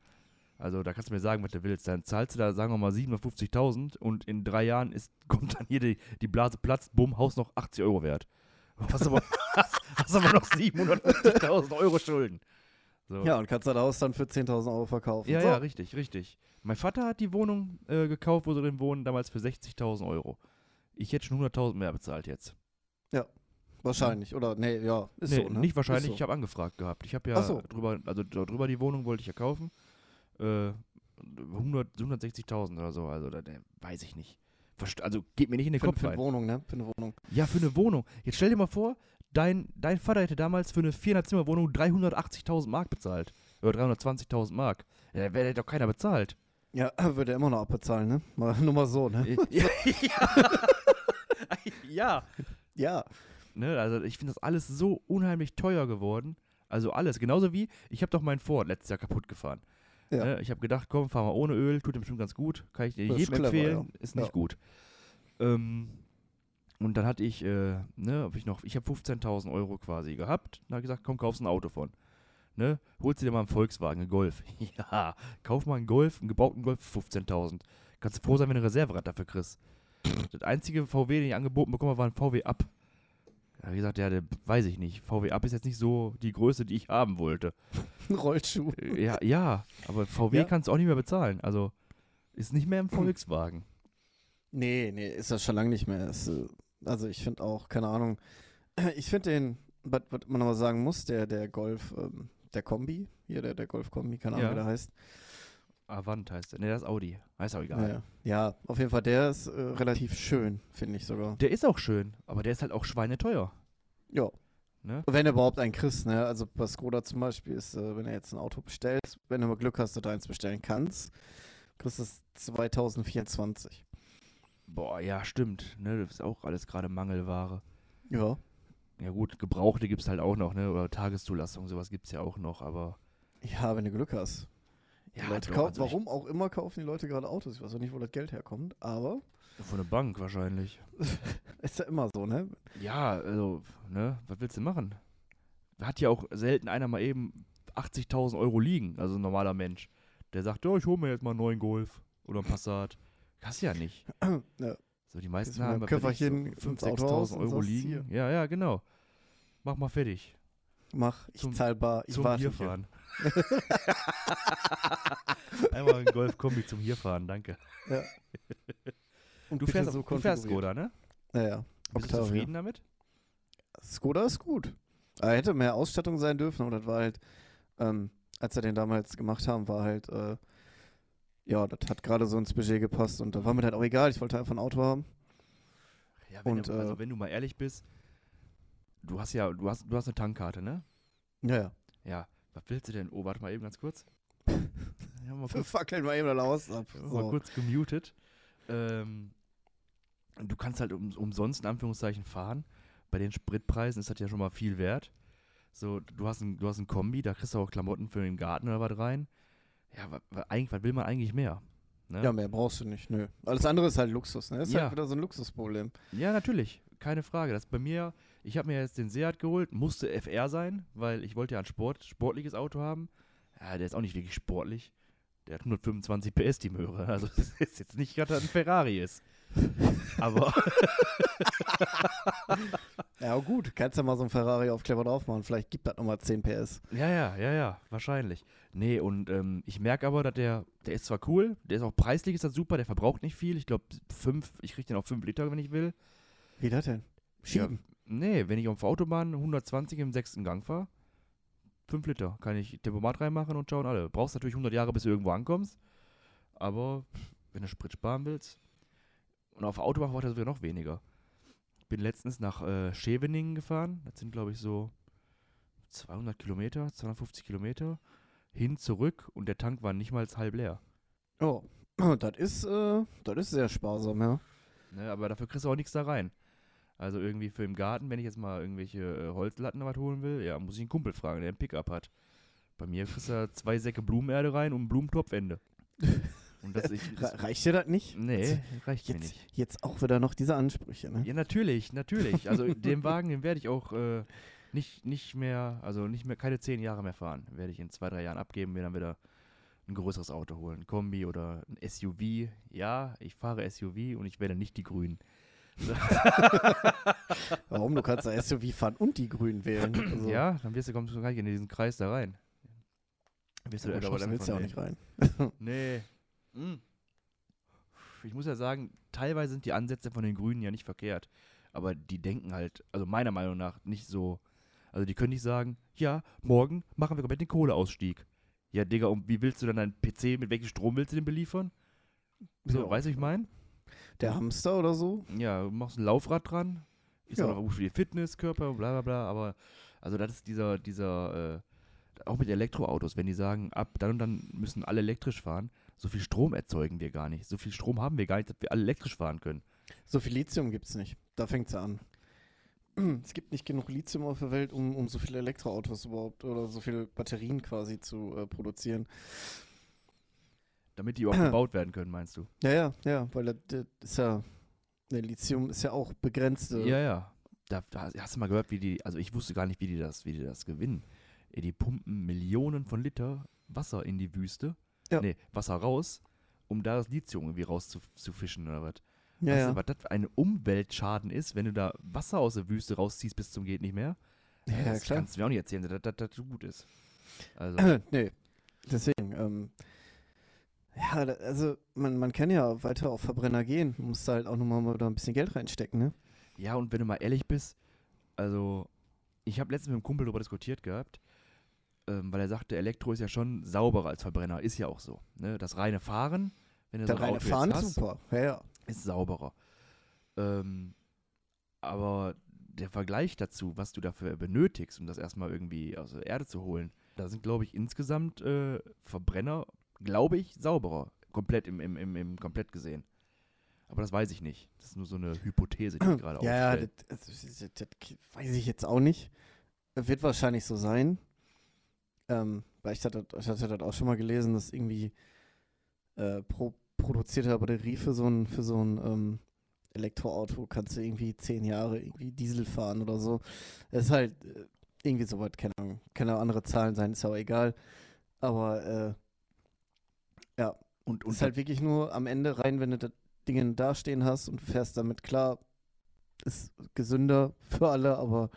Also, da kannst du mir sagen, was du willst. Dann zahlst du da, sagen wir mal, 750.000 und in drei Jahren ist, [laughs] kommt dann hier die, die Blase platzt, bumm, Haus noch 80 Euro wert. [laughs] Hast aber, hast, hast aber noch 750.000 Euro Schulden. So. Ja, und kannst das Haus dann für 10.000 Euro verkaufen. Ja, so. ja, richtig, richtig. Mein Vater hat die Wohnung äh, gekauft, wo sie drin wohnen, damals für 60.000 Euro. Ich hätte schon 100.000 mehr bezahlt jetzt. Wahrscheinlich. Oder, nee, ja, ist nee, so, ne? nicht wahrscheinlich, so. ich habe angefragt gehabt. Ich habe ja so. drüber, also drüber die Wohnung wollte ich ja kaufen. Äh, 100 160.000 oder so, also da, weiß ich nicht. Verst also geht mir nicht in den für, Kopf für eine rein. Wohnung, ne? Für eine Wohnung. Ja, für eine Wohnung. Jetzt stell dir mal vor, dein, dein Vater hätte damals für eine 400-Zimmer-Wohnung 380.000 Mark bezahlt. Oder 320.000 Mark. Ja, da hätte doch keiner bezahlt. Ja, würde er immer noch abbezahlen, ne? Mal, [laughs] nur mal so, ne? ja. [laughs] ja. Ja. Ne, also ich finde das alles so unheimlich teuer geworden. Also alles. Genauso wie, ich habe doch meinen Ford letztes Jahr kaputt gefahren. Ja. Ne, ich habe gedacht, komm, fahr mal ohne Öl, tut dir bestimmt ganz gut. Kann ich dir jedem empfehlen. ja. Ist nicht Ja. gut. Ähm, und dann hatte ich, äh, ne, hab ich noch, ich habe 15.000 Euro quasi gehabt. Dann habe ich gesagt, komm, kaufst ein Auto von. Ne, holst dir mal einen Volkswagen, einen Golf. [laughs] ja, kauf mal einen Golf, einen gebauten Golf für 15.000. Kannst du froh sein, wenn du ein Reserverad dafür kriegst. Das einzige VW, den ich angeboten bekommen habe, war ein VW Up. Da habe ich gesagt, ja, der, weiß ich nicht. VW Up ist jetzt nicht so die Größe, die ich haben wollte. [laughs] Ein Rollschuh. Äh, Ja, ja, aber VW Ja. kannst du auch nicht mehr bezahlen. Also ist nicht mehr im Volkswagen. Nee, nee, ist das schon lange nicht mehr. Äh, also ich finde auch, keine Ahnung, [clears throat] ich finde den, was was man aber sagen muss, der, der Golf, ähm, der Kombi, hier der, der Golf-Kombi, keine Ahnung, Ja. wie der heißt. Avant heißt der. Ne, das ist Audi. Heißt auch egal. Naja. Ja, auf jeden Fall, der ist äh, relativ schön, finde ich sogar. Der ist auch schön, aber der ist halt auch schweineteuer. Ja. Ne? Wenn du überhaupt einen kriegst, ne? Also bei Skoda zum Beispiel ist, äh, wenn du jetzt ein Auto bestellst, wenn du mal Glück hast, dass du eins bestellen kannst, kriegst du es 2024. Boah, ja, stimmt. Ne, das ist auch alles gerade Mangelware. Ja. Ja gut, Gebrauchte gibt es halt auch noch, ne? Oder Tageszulassung, sowas gibt es ja auch noch, aber. Ja, wenn du Glück hast. Die Ja, Leute doch, kau- also warum auch immer kaufen die Leute gerade Autos. Ich weiß auch nicht, wo das Geld herkommt, aber Von der Bank wahrscheinlich. [laughs] ist ja immer so, ne? Ja, also, ne, was willst du machen? Hat ja auch selten einer mal eben 80.000 Euro liegen, also ein normaler Mensch. Der sagt, oh, ich hole mir jetzt mal einen neuen Golf oder einen Passat. Hast du ja nicht. [clears throat] Ja. So, die meisten haben ich, Köfferchen so ins 5.000, Autohaus 6.000 und Euro sagst, liegen. Ja, ja, genau. Mach mal fertig. Mach, ich Zum- zahlbar, ich zum hier. Hierfahren. [laughs] Einmal ein Golf-Kombi zum Hierfahren, danke. Ja. [laughs] Und Du bitte fährst, so du fährst. Skoda, ne? Naja, Bist du Octavia. zufrieden damit? Skoda ist gut. Er hätte mehr Ausstattung sein dürfen, aber das war halt, ähm, als wir den damals gemacht haben, war halt, äh, ja, das hat gerade so ins Budget gepasst und da war mir halt auch egal, ich wollte einfach ein Auto haben. Ja, wenn, Und, du, also äh, wenn du mal ehrlich bist, du hast ja, du hast, du hast eine Tankkarte, ne? Ja, ja. Ja, was willst du denn? Oh, warte mal eben ganz kurz. [laughs] Ja, mal kurz, Fackeln wir eben raus ab. [laughs] mal So. kurz gemutet. Ähm, du kannst halt um, umsonst in Anführungszeichen fahren. Bei den Spritpreisen ist das ja schon mal viel wert. So, du hast ein, du hast ein Kombi, da kriegst du auch Klamotten für den Garten oder was rein. Ja, eigentlich, was will man eigentlich mehr? Ne? Ja, mehr brauchst du nicht, nö. Alles andere ist halt Luxus, ne? Ist Ja. halt wieder so ein Luxusproblem. Ja, natürlich. Keine Frage. Das bei mir, ich habe mir jetzt den Seat geholt, musste FR sein, weil ich wollte ja ein Sport, sportliches Auto haben. Ja, der ist auch nicht wirklich sportlich. Der hat 125 PS, die Möhre. Also [laughs] das ist jetzt nicht gerade ein Ferrari ist. Aber [laughs] Ja, gut, kannst ja mal so einen Ferrari-Aufkleber drauf machen. Vielleicht gibt das nochmal 10 PS. ja, ja, ja, ja, wahrscheinlich. Nee, und ähm, ich merke aber, dass der, der ist zwar cool, der ist auch preislich, ist das super, der verbraucht nicht viel. Ich glaube, fünf, ich kriege den auf 5 Liter, wenn ich will. Wie das denn? Schieben. Nee, wenn ich auf der Autobahn 120 im sechsten Gang fahre, 5 Liter, kann ich Tempomat reinmachen und schauen alle. Brauchst natürlich 100 Jahre, bis du irgendwo ankommst, aber wenn du Sprit sparen willst, und auf Autobahn braucht er sogar noch weniger. Ich bin letztens nach äh, Scheveningen gefahren, das sind glaube ich so 200 Kilometer, 250 Kilometer, hin, zurück und der Tank war nicht mal halb leer. Oh, [clears throat] das ist, äh, das ist sehr sparsam, ja. Ne, aber dafür kriegst du auch nichts da rein. Also irgendwie für im Garten, wenn ich jetzt mal irgendwelche äh, Holzlatten was holen will, ja, muss ich einen Kumpel fragen, der einen Pickup hat. Bei mir kriegst du zwei Säcke Blumenerde rein und ein Blumentopfende. [laughs] Und das ich. Re reicht dir das nicht? nee, reicht mir Jetzt, nicht. jetzt auch wieder noch diese Ansprüche, ne? Ja, natürlich, natürlich. Also den Wagen, den werde ich auch äh, nicht, nicht mehr, also nicht mehr, keine zehn Jahre mehr fahren. Werde ich in zwei, drei Jahren abgeben, mir dann wieder ein größeres Auto holen. Ein Kombi oder ein SUV. Ja, ich fahre SUV und ich werde nicht die Grünen. [laughs] Warum? Du kannst da SUV fahren und die Grünen wählen. Also, Ja, dann wirst du, kommst du gar nicht in diesen Kreis da rein. Wirst du aber erschossen willst du ja auch nicht rein. Nee. [laughs] Ich muss ja sagen, teilweise sind die Ansätze von den Grünen ja nicht verkehrt. Aber die denken halt, also meiner Meinung nach, nicht so. Also die können nicht sagen, ja, morgen machen wir komplett den Kohleausstieg. Ja, Digga, und wie willst du dann deinen PC, mit welchem Strom willst du den beliefern? So, Ja. weißt du, ich mein? Der Hamster oder so? Ja, du machst ein Laufrad dran, ist Ja. auch noch gut für die Fitnesskörper, bla bla bla, aber also das ist dieser, dieser, äh, auch mit Elektroautos, wenn die sagen, ab dann und dann müssen alle elektrisch fahren, so viel Strom erzeugen wir gar nicht. So viel Strom haben wir gar nicht, dass wir alle elektrisch fahren können. So viel Lithium gibt es nicht. Da fängt es an. [clears throat] Es gibt nicht genug Lithium auf der Welt, um, um so viele Elektroautos überhaupt oder so viele Batterien quasi zu äh, produzieren. Damit die überhaupt [clears throat] gebaut werden können, meinst du? Ja, ja, ja, weil das, das ist ja, der Lithium ist ja auch begrenzte. Ja, ja. Da, da hast du mal gehört, wie die, also ich wusste gar nicht, wie die das, wie die das gewinnen. Die pumpen Millionen von Liter Wasser in die Wüste. Ja. Nee, Wasser raus, um da das Lithium irgendwie rauszufischen oder was. ja. weißt ja. du, was das für ein Umweltschaden ist, wenn du da Wasser aus der Wüste rausziehst bis zum geht nicht mehr? Ja, das klar. kannst du mir auch nicht erzählen, dass das, so gut ist. Also, [clears throat] nee, deswegen. Ähm, ja, also man, man kann ja weiter auf Verbrenner gehen. Man muss da halt auch nochmal mal da ein bisschen Geld reinstecken, ne? ja, und wenn du mal ehrlich bist, also, ich habe letztens mit einem Kumpel darüber diskutiert gehabt, ähm, weil er sagte, Elektro ist ja schon sauberer als Verbrenner. Ist ja auch so. Ne? Das reine Fahren, wenn du Der so ein reine Auto Fahren hast, super. Ja, ja. ist sauberer. Ähm, aber der Vergleich dazu, was du dafür benötigst, um das erstmal irgendwie aus der Erde zu holen, da sind, glaube ich, insgesamt äh, Verbrenner, glaube ich, sauberer. Komplett im, im, im, im komplett gesehen. Aber das weiß ich nicht. Das ist nur so eine Hypothese, die ich [clears throat] gerade Ja, ja, aufstelle. das, das, das, das, das weiß ich jetzt auch nicht. Wird wahrscheinlich so sein. Ähm, weil ich hatte, ich hatte das auch schon mal gelesen, dass irgendwie äh, pro produzierter Batterie für so ein, für so ein ähm, Elektroauto kannst du irgendwie zehn Jahre irgendwie Diesel fahren oder so. Es ist halt äh, irgendwie so was, keine Ahnung. Können auch andere Zahlen sein, ist ja auch egal. Aber äh, ja, Und, und ist halt wirklich nur am Ende rein, wenn du das Ding dastehen hast und du fährst damit klar, ist gesünder für alle, aber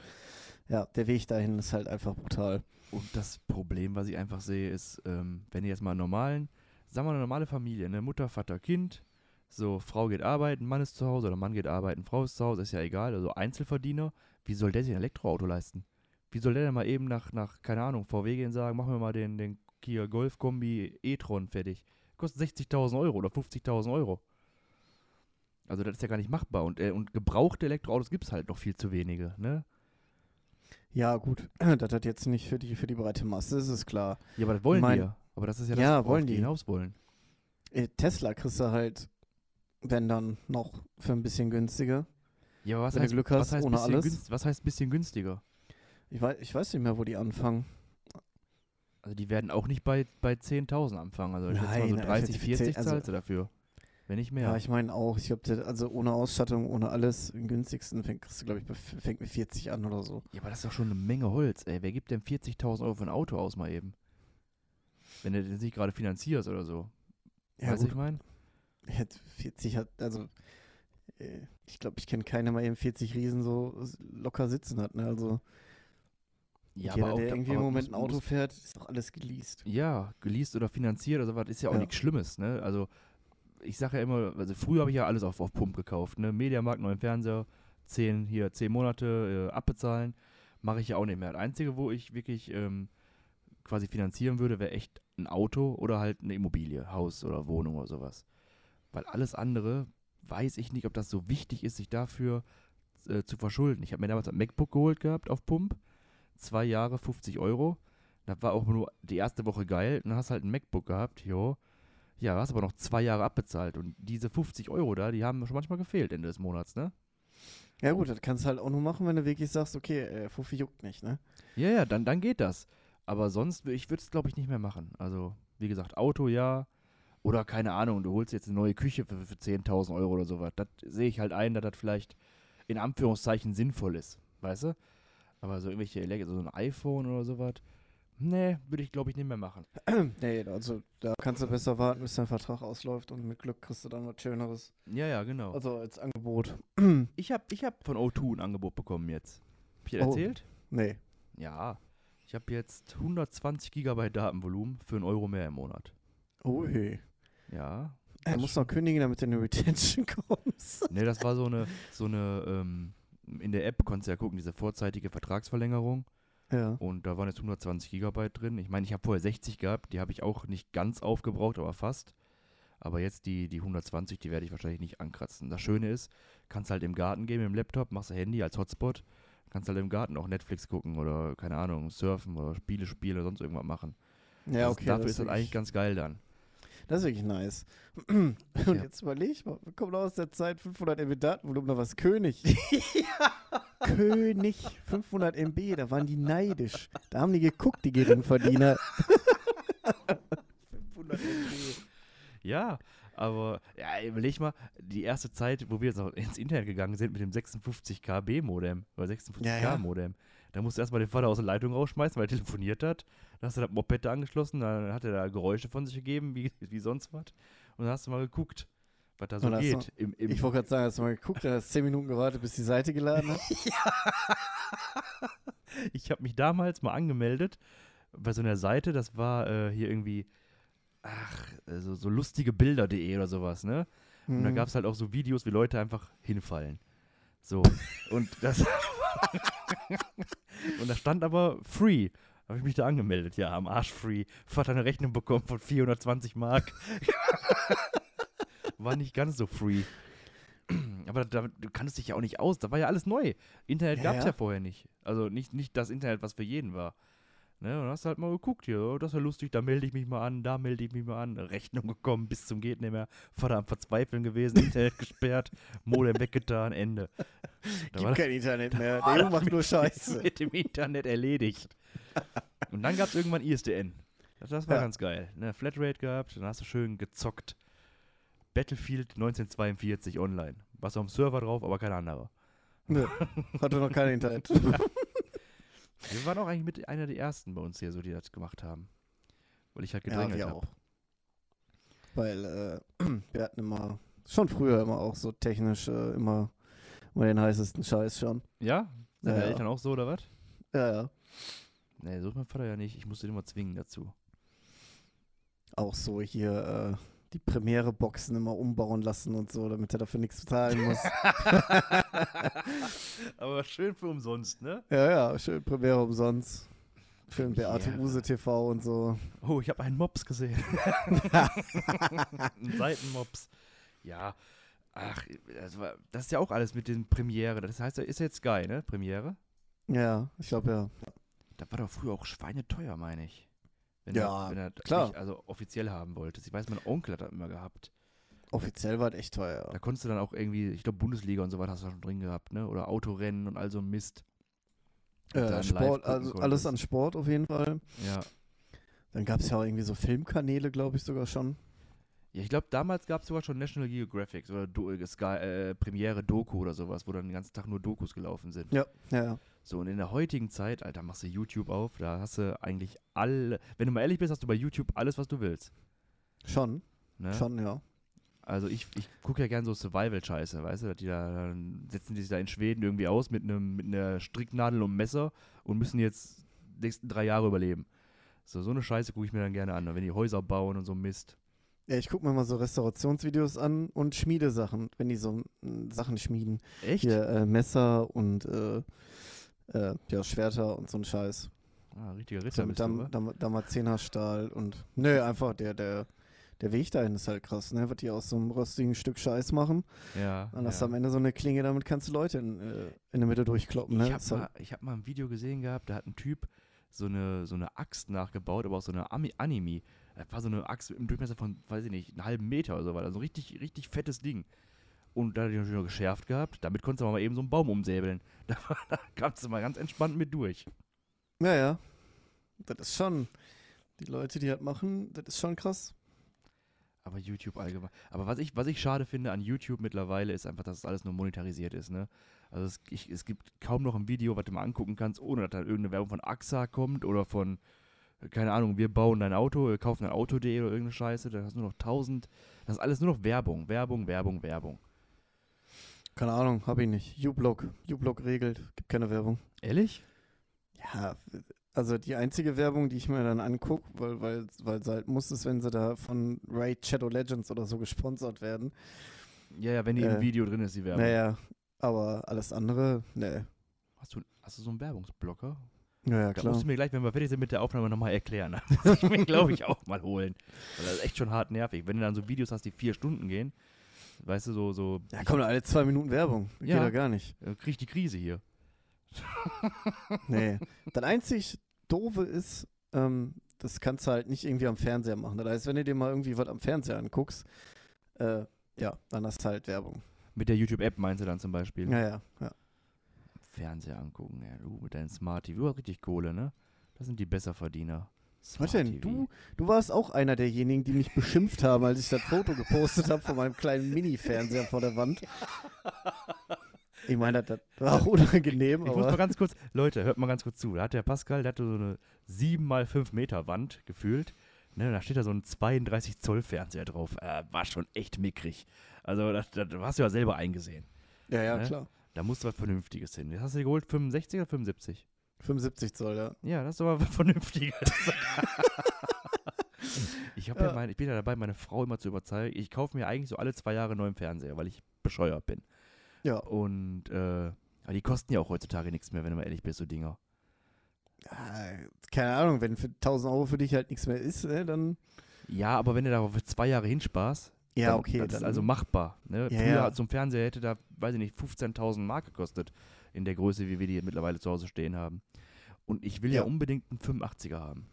ja, der Weg dahin ist halt einfach brutal. Und das Problem, was ich einfach sehe, ist, ähm, wenn ihr jetzt mal einen normalen, sagen wir eine normale Familie, ne, Mutter, Vater, Kind, so Frau geht arbeiten, Mann ist zu Hause oder Mann geht arbeiten, Frau ist zu Hause, ist ja egal, also Einzelverdiener, wie soll der sich ein Elektroauto leisten? Wie soll der denn mal eben nach, nach keine Ahnung, VW gehen und sagen, machen wir mal den, den Kia Golf Kombi e-tron fertig. Kostet 60.000 Euro oder 50.000 Euro. Also das ist ja gar nicht machbar und, äh, und gebrauchte Elektroautos gibt es halt noch viel zu wenige, ne? Ja, gut, [clears throat] das hat jetzt nicht für die, für die breite Masse, ist es klar. Ja, aber das wollen mein- wir. Aber das ist ja das, Ja, wollen die hinaus wollen. Äh, Tesla kriegst du halt, wenn dann, noch für ein bisschen günstiger. Ja, aber was Wenn du heißt, Glück was hast, heißt ohne bisschen alles. günst- was heißt bisschen günstiger? Ich weiß, ich weiß nicht mehr, wo die anfangen. Also die werden auch nicht bei, bei 10.000 anfangen. Also ich schätze mal so Nein, 30, für die 40 also- zahlst du dafür. Wenn nicht mehr. Ja, ich meine auch, ich glaube, also ohne Ausstattung, ohne alles, im günstigsten fängt, kriegst du, glaube ich, fängt mit 40 an oder so. Ja, aber das ist doch schon eine Menge Holz, ey. Wer gibt denn 40.000 Euro für ein Auto aus mal eben? Wenn du das nicht gerade finanzierst oder so. Ja, weißt du, ich meine? Ja, 40 hat, also äh, ich glaube, ich kenne keinen, der mal eben 40 Riesen so locker sitzen hat. Ne? Also Ja, jeder, der da- irgendwie im aber Moment ein Auto fährt, ist doch alles geleast. Ja, geleast oder finanziert oder sowas ist ja auch Ja. nichts Schlimmes, ne? Also ich sage ja immer, also früher habe ich ja alles auf, auf Pump gekauft, ne? Mediamarkt, neuen Fernseher, zehn, hier zehn Monate äh, abbezahlen, mache ich ja auch nicht mehr. Das Einzige, wo ich wirklich ähm, quasi finanzieren würde, wäre echt ein Auto oder halt eine Immobilie, Haus oder Wohnung oder sowas. Weil alles andere weiß ich nicht, ob das so wichtig ist, sich dafür äh, zu verschulden. Ich habe mir damals ein MacBook geholt gehabt auf Pump, zwei Jahre 50 Euro. Das war auch nur die erste Woche geil. Dann hast halt ein MacBook gehabt, jo. Ja, hast aber noch zwei Jahre abbezahlt. Und diese 50 Euro da, die haben schon manchmal gefehlt Ende des Monats, ne? Ja gut, das kannst du halt auch nur machen, wenn du wirklich sagst, okay, äh, Fuffi juckt nicht, ne? Ja, ja, dann, dann geht das. Aber sonst, ich würde es, glaube ich, nicht mehr machen. Also, wie gesagt, Auto ja. Oder keine Ahnung, du holst jetzt eine neue Küche für, für 10.000 Euro oder sowas. Das sehe ich halt ein, dass das vielleicht in Anführungszeichen sinnvoll ist. Weißt du? Aber so irgendwelche so ein iPhone oder sowas, nee, würde ich, glaube ich, nicht mehr machen. [clears throat] nee, also da kannst du besser warten, bis dein Vertrag ausläuft und mit Glück kriegst du dann was Schöneres. Ja, ja, genau. Also als Angebot. [clears throat] Ich habe ich hab von O2 ein Angebot bekommen jetzt. Hab ich dir Oh. erzählt? nee. Ja. Ich habe jetzt 120 Gigabyte Datenvolumen für einen Euro mehr im Monat. Oh hey. Ja. Er muss noch kündigen, damit du in die Retention [laughs] kommst. Ne, das war so eine, so eine, ähm, in der App konntest du ja gucken, diese vorzeitige Vertragsverlängerung. Ja. Und da waren jetzt 120 Gigabyte drin. Ich meine, ich habe vorher 60 gehabt, die habe ich auch nicht ganz aufgebraucht, aber fast. Aber jetzt die, die 120, die werde ich wahrscheinlich nicht ankratzen. Das Schöne ist, kannst halt im Garten gehen mit dem Laptop, machst Handy als Hotspot, kannst halt im Garten auch Netflix gucken oder, keine Ahnung, surfen oder Spiele spielen oder sonst irgendwas machen. Ja, Das- okay. Dafür das ist das eigentlich ganz geil dann. Das ist wirklich nice. [clears throat] Und Ja. jetzt überleg mal, wir kommen aus der Zeit 500 MB Datenvolumen, da war es [laughs] König. König, 500 MB, da waren die neidisch. Da haben die geguckt, die Geringverdiener. 500 MB. Ja, aber ja, überleg mal, die erste Zeit, wo wir jetzt noch ins Internet gegangen sind mit dem 56 KB Modem oder 56K Ja, ja. Modem. Da musst du erstmal den Vater aus der Leitung rausschmeißen, weil er telefoniert hat. Dann hast du das Moped da angeschlossen, dann hat er da Geräusche von sich gegeben, wie, [laughs] wie sonst was. Und dann hast du mal geguckt, was da so geht. Im, im, Ich wollte gerade sagen, hast du mal geguckt, da hast 10 Minuten gewartet, bis die Seite geladen hat. [laughs] ich habe mich damals mal angemeldet bei so einer Seite, das war äh, hier irgendwie, ach, äh, so, so lustige Bilder.de oder sowas, ne? Und da Mhm. gab es halt auch so Videos, wie Leute einfach hinfallen. So. [laughs] Und das. und da stand aber free. Habe ich mich da angemeldet, ja, am Arsch free. Vater eine Rechnung bekommen von 420 Mark. [laughs] War nicht ganz so free. Aber da, du kanntest dich ja auch nicht aus. Da war ja alles neu. Internet Ja, gab es ja. ja vorher nicht. Also nicht, nicht das Internet, was für jeden war. Ne, und dann hast du halt mal geguckt hier, oh, das ist ja lustig, da melde ich mich mal an, da melde ich mich mal an. Rechnung gekommen, bis zum geht nicht mehr. Vater am Verzweifeln gewesen, [laughs] Internet gesperrt, Modem weggetan, Ende. [laughs] Da war Gibt kein Internet mehr. Der Junge das macht nur Scheiße. mit dem Internet erledigt. [laughs] Und dann gab es irgendwann ISDN. Das, das war Ja. ganz geil. Ne, Flatrate gehabt, dann hast du schön gezockt. Battlefield 1942 online. Was auf dem Server drauf, aber kein anderer. Nö, hatte noch kein Internet. Wir waren auch eigentlich mit einer der ersten bei uns hier, so die das gemacht haben. Weil ich halt Ja, gedrängelt wir habe. auch. Weil äh, [clears throat] wir hatten immer, schon früher immer auch so technisch äh, immer, immer den heißesten Scheiß schon. Ja? Sind Ja, ja. Eltern auch so oder was? Ja, ja. Nee, so ist mein Vater ja nicht. Ich musste den immer zwingen dazu. Auch so hier äh, die Premiere-Boxen immer umbauen lassen und so, damit er dafür nichts zahlen muss. [laughs] Aber schön für umsonst, ne? ja, ja, schön Premiere umsonst. Schön Beate Premiere. Use TV und so. Oh, ich habe einen Mops gesehen. einen Seitenmops. Ja. Ach, das, war, das ist ja auch alles mit den Premiere. Das heißt, ist ja jetzt Sky, ne? Premiere. Ja, ich glaube ja. Das war doch früher auch schweineteuer, meine ich. Wenn Ja, er, wenn er klar. also offiziell haben wolltest. Ich weiß, mein Onkel hat das immer gehabt. Offiziell war das echt teuer. Da konntest du dann auch irgendwie, ich glaube, Bundesliga und so weiter hast du schon drin gehabt, ne? Oder Autorennen und all so ein Mist. Äh, Sport, also alles an Sport auf jeden Fall. Ja. Dann gab es ja auch irgendwie so Filmkanäle, glaube ich sogar schon. Ja, ich glaube, damals gab es sogar schon National Geographic oder Do äh, Sky, äh, Premiere Doku oder sowas, wo dann den ganzen Tag nur Dokus gelaufen sind. Ja, ja, ja. So, und in der heutigen Zeit, Alter, machst du YouTube auf, da hast du eigentlich alle, wenn du mal ehrlich bist, hast du bei YouTube alles, was du willst. Schon, Ne? schon, ja. Also ich, ich gucke ja gern so Survival-Scheiße, weißt du? Die da, dann setzen die sich da in Schweden irgendwie aus mit einem mit einer Stricknadel und Messer und müssen jetzt die nächsten drei Jahre überleben. So, so eine Scheiße gucke ich mir dann gerne an, wenn die Häuser bauen und so Mist. Ja, ich gucke mir mal so Restaurationsvideos an und Schmiedesachen, wenn die so mm, Sachen schmieden. Echt? Hier äh, Messer und äh, äh, ja, Schwerter und so ein Scheiß. Ah, richtiger Ritter mit bist du, Dam? Dam Damazenerstahl und. Nö, einfach der, der, der Weg dahin ist halt krass, ne? Was die aus so einem rostigen Stück Scheiß machen. Ja. Dann hast ja. du am Ende so eine Klinge, damit kannst du Leute in, äh, in der Mitte durchkloppen, ne? Ich habe halt- mal, ich hab mal ein Video gesehen gehabt, da hat ein Typ so eine, so eine Axt nachgebaut, aber auch so eine Ami Anime. Das war so eine Axt im Durchmesser von, weiß ich nicht, einen halben Meter oder so, war also richtig, richtig fettes Ding. Und da hat die natürlich noch geschärft gehabt. Damit konntest du mal eben so einen Baum umsäbeln. Da, [laughs] da kamst du mal ganz entspannt mit durch. Ja, ja. Das ist schon. Die Leute, die das machen, das ist schon krass. Aber YouTube allgemein. Aber was ich, was ich schade finde an YouTube mittlerweile, ist einfach, dass es alles nur monetarisiert ist, ne? Also es, ich, es gibt kaum noch ein Video, was du mal angucken kannst, ohne dass da irgendeine Werbung von AXA kommt oder von, keine Ahnung, wir bauen dein Auto, wir kaufen ein Auto.de oder irgendeine Scheiße, da hast du nur noch tausend. Das ist alles nur noch Werbung, Werbung, Werbung, Werbung. Keine Ahnung, hab ich nicht. U-Block. U-Block regelt. Gibt keine Werbung. Ehrlich? Ja, also die einzige Werbung, die ich mir dann angucke, weil, weil, weil es halt muss, ist, wenn sie da von Raid Shadow Legends oder so gesponsert werden. Ja, ja, wenn die im Äh, Video drin ist, die Werbung. Naja, aber alles andere, ne. Hast, du, hast du so einen Werbungsblocker? Naja, Da klar. musst du mir gleich, wenn wir fertig sind mit der Aufnahme, nochmal erklären. [laughs] Das muss ich mir, glaube ich, auch mal holen. Weil das ist echt schon hart nervig. Wenn du dann so Videos hast, die vier Stunden gehen, weißt du, so, so Ja, kommt alle zwei Minuten Werbung. Geht Ja. ja gar nicht. äh, krieg die Krise hier. [laughs] Nee. das einzig Doofe ist, ähm, das kannst du halt nicht irgendwie am Fernseher machen. Das heißt, wenn du dir mal irgendwie was am Fernseher anguckst, äh, ja, dann hast du halt Werbung. Mit der YouTube-App meinst du dann zum Beispiel? Ja, ja, ja. Fernseher angucken, ja, du mit deinem Smart TV. Du hast richtig Kohle, ne? Das sind die Besserverdiener. Was Smart denn? TV. Du, du warst auch einer derjenigen, die mich beschimpft haben, als ich das Foto gepostet habe von meinem kleinen Mini-Fernseher vor der Wand. Ich meine, das, das war auch [laughs] unangenehm, Ich muss mal ganz kurz, Leute, hört mal ganz kurz zu. Da hat der Pascal, der hatte so eine 7 mal 5 Meter Wand gefühlt. Ne, da steht da so ein 32 Zoll Fernseher drauf. Äh, war schon echt mickrig. Also, das, das hast du ja selber eingesehen. ja, ja, Ne? klar. Da musste was Vernünftiges hin. Das hast du dir geholt, 65 oder 75? 75 Zoll, ja. Ja, das ist aber was Vernünftiges. [laughs] ich, ja. Ja. mein, ich bin ja dabei, meine Frau immer zu überzeugen. Ich kaufe mir eigentlich so alle zwei Jahre einen neuen Fernseher, weil ich bescheuert bin. Ja. Und äh, aber die kosten ja auch heutzutage nichts mehr, wenn du mal ehrlich bist, so Dinger. Keine Ahnung, wenn für 1000 Euro für dich halt nichts mehr ist, ne, dann. Ja, aber wenn du da für zwei Jahre hinsparst, Ja, dann, okay. das ist dann- also machbar. Ne? Ja, Früher ja. zum Fernseher hätte da, weiß ich nicht, 15.000 Mark gekostet in der Größe, wie wir die mittlerweile zu Hause stehen haben. Und ich will ja, Ja. unbedingt einen 85er haben.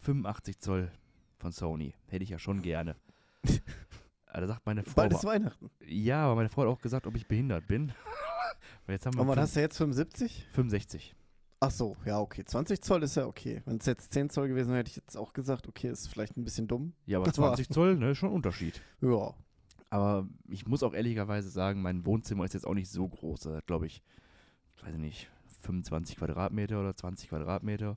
85 Zoll von Sony. Hätte ich ja schon gerne. Da [laughs] sagt meine Frau, Bald ist Weihnachten. ja, aber meine Frau hat auch gesagt, ob ich behindert bin. [laughs] Weil jetzt haben wir Und was hast du jetzt, 75? 65. Ach so, ja, okay. 20 Zoll ist ja okay. Wenn es jetzt 10 Zoll gewesen wäre, hätte ich jetzt auch gesagt, okay, ist vielleicht ein bisschen dumm. Ja, aber Das war- 20 Zoll, ne, ist schon ein Unterschied. Ja. Aber ich muss auch ehrlicherweise sagen, mein Wohnzimmer ist jetzt auch nicht so groß. Hat, glaube ich, weiß ich nicht, 25 Quadratmeter oder 20 Quadratmeter.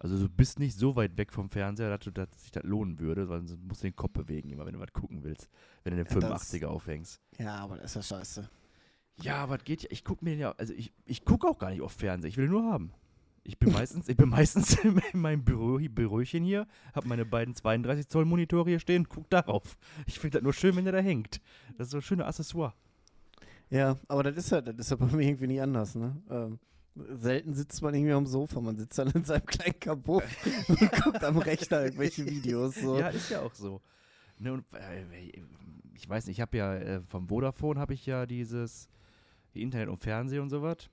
Also du bist nicht so weit weg vom Fernseher, dass, du, dass sich das lohnen würde, weil du musst den Kopf bewegen, immer wenn du was gucken willst, wenn du den Ja, das- 85er aufhängst. Ja, aber das ist ja scheiße. Ja, aber das geht ja. Ich gucke mir ja, also ich, ich gucke auch gar nicht auf Fernseher, ich will nur haben. Ich bin meistens, ich bin meistens [laughs] in meinem Büro, Büröchen hier, habe meine beiden 32 Zoll Monitore hier stehen, guck darauf. Ich finde das nur schön, wenn der da hängt. Das ist so ein schöner Accessoire. Ja, aber das ist ja, das ist ja [laughs] bei mir irgendwie nie anders, ne? Ähm, selten sitzt man irgendwie am Sofa, man sitzt dann in seinem kleinen Kabuff [laughs] und guckt am Rechner irgendwelche Videos. So. Ja, ist ja auch so. Ne, und, äh, ich weiß nicht, ich habe ja äh, vom Vodafone habe ich ja dieses Internet und Fernsehen und sowas.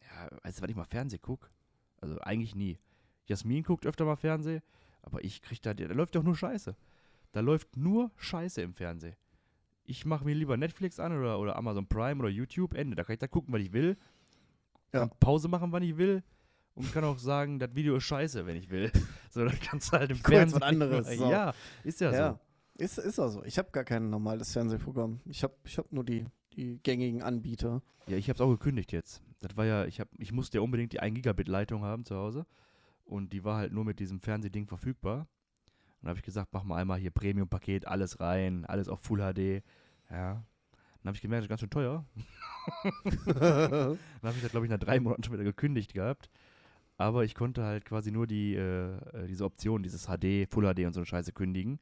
Ja, du, wann ich mal Fernsehen gucke? Also eigentlich nie. Jasmin guckt öfter mal Fernsehen, aber ich krieg da, da läuft doch nur Scheiße. Da läuft nur Scheiße im Fernsehen. Ich mache mir lieber Netflix an oder, oder Amazon Prime oder YouTube, Ende. Da kann ich da gucken, was ich will. Ja. Kann Pause machen, wann ich will. Und kann auch sagen, das Video ist scheiße, wenn ich will. [laughs] So, dann kannst du halt im Guck jetzt was Fernsehen. anderes, so. Ja, ist ja, Ja, so. ist, ist auch so. Ich habe gar kein normales Fernsehprogramm. Ich habe ich hab nur die, die gängigen Anbieter. Ja, ich hab's auch gekündigt jetzt. das war ja, ich, hab, ich musste ja unbedingt die 1 Gigabit Leitung haben zu Hause. Und die war halt nur mit diesem Fernsehding verfügbar. Und da habe ich gesagt, mach mal einmal hier Premium-Paket, alles rein, alles auf Full HD. Ja. Dann habe ich gemerkt, das ist ganz schön teuer. [laughs] Dann habe ich das, glaube ich, nach drei Monaten schon wieder gekündigt gehabt. Aber ich konnte halt quasi nur die, äh, diese Option, dieses HD, Full HD und so eine Scheiße kündigen.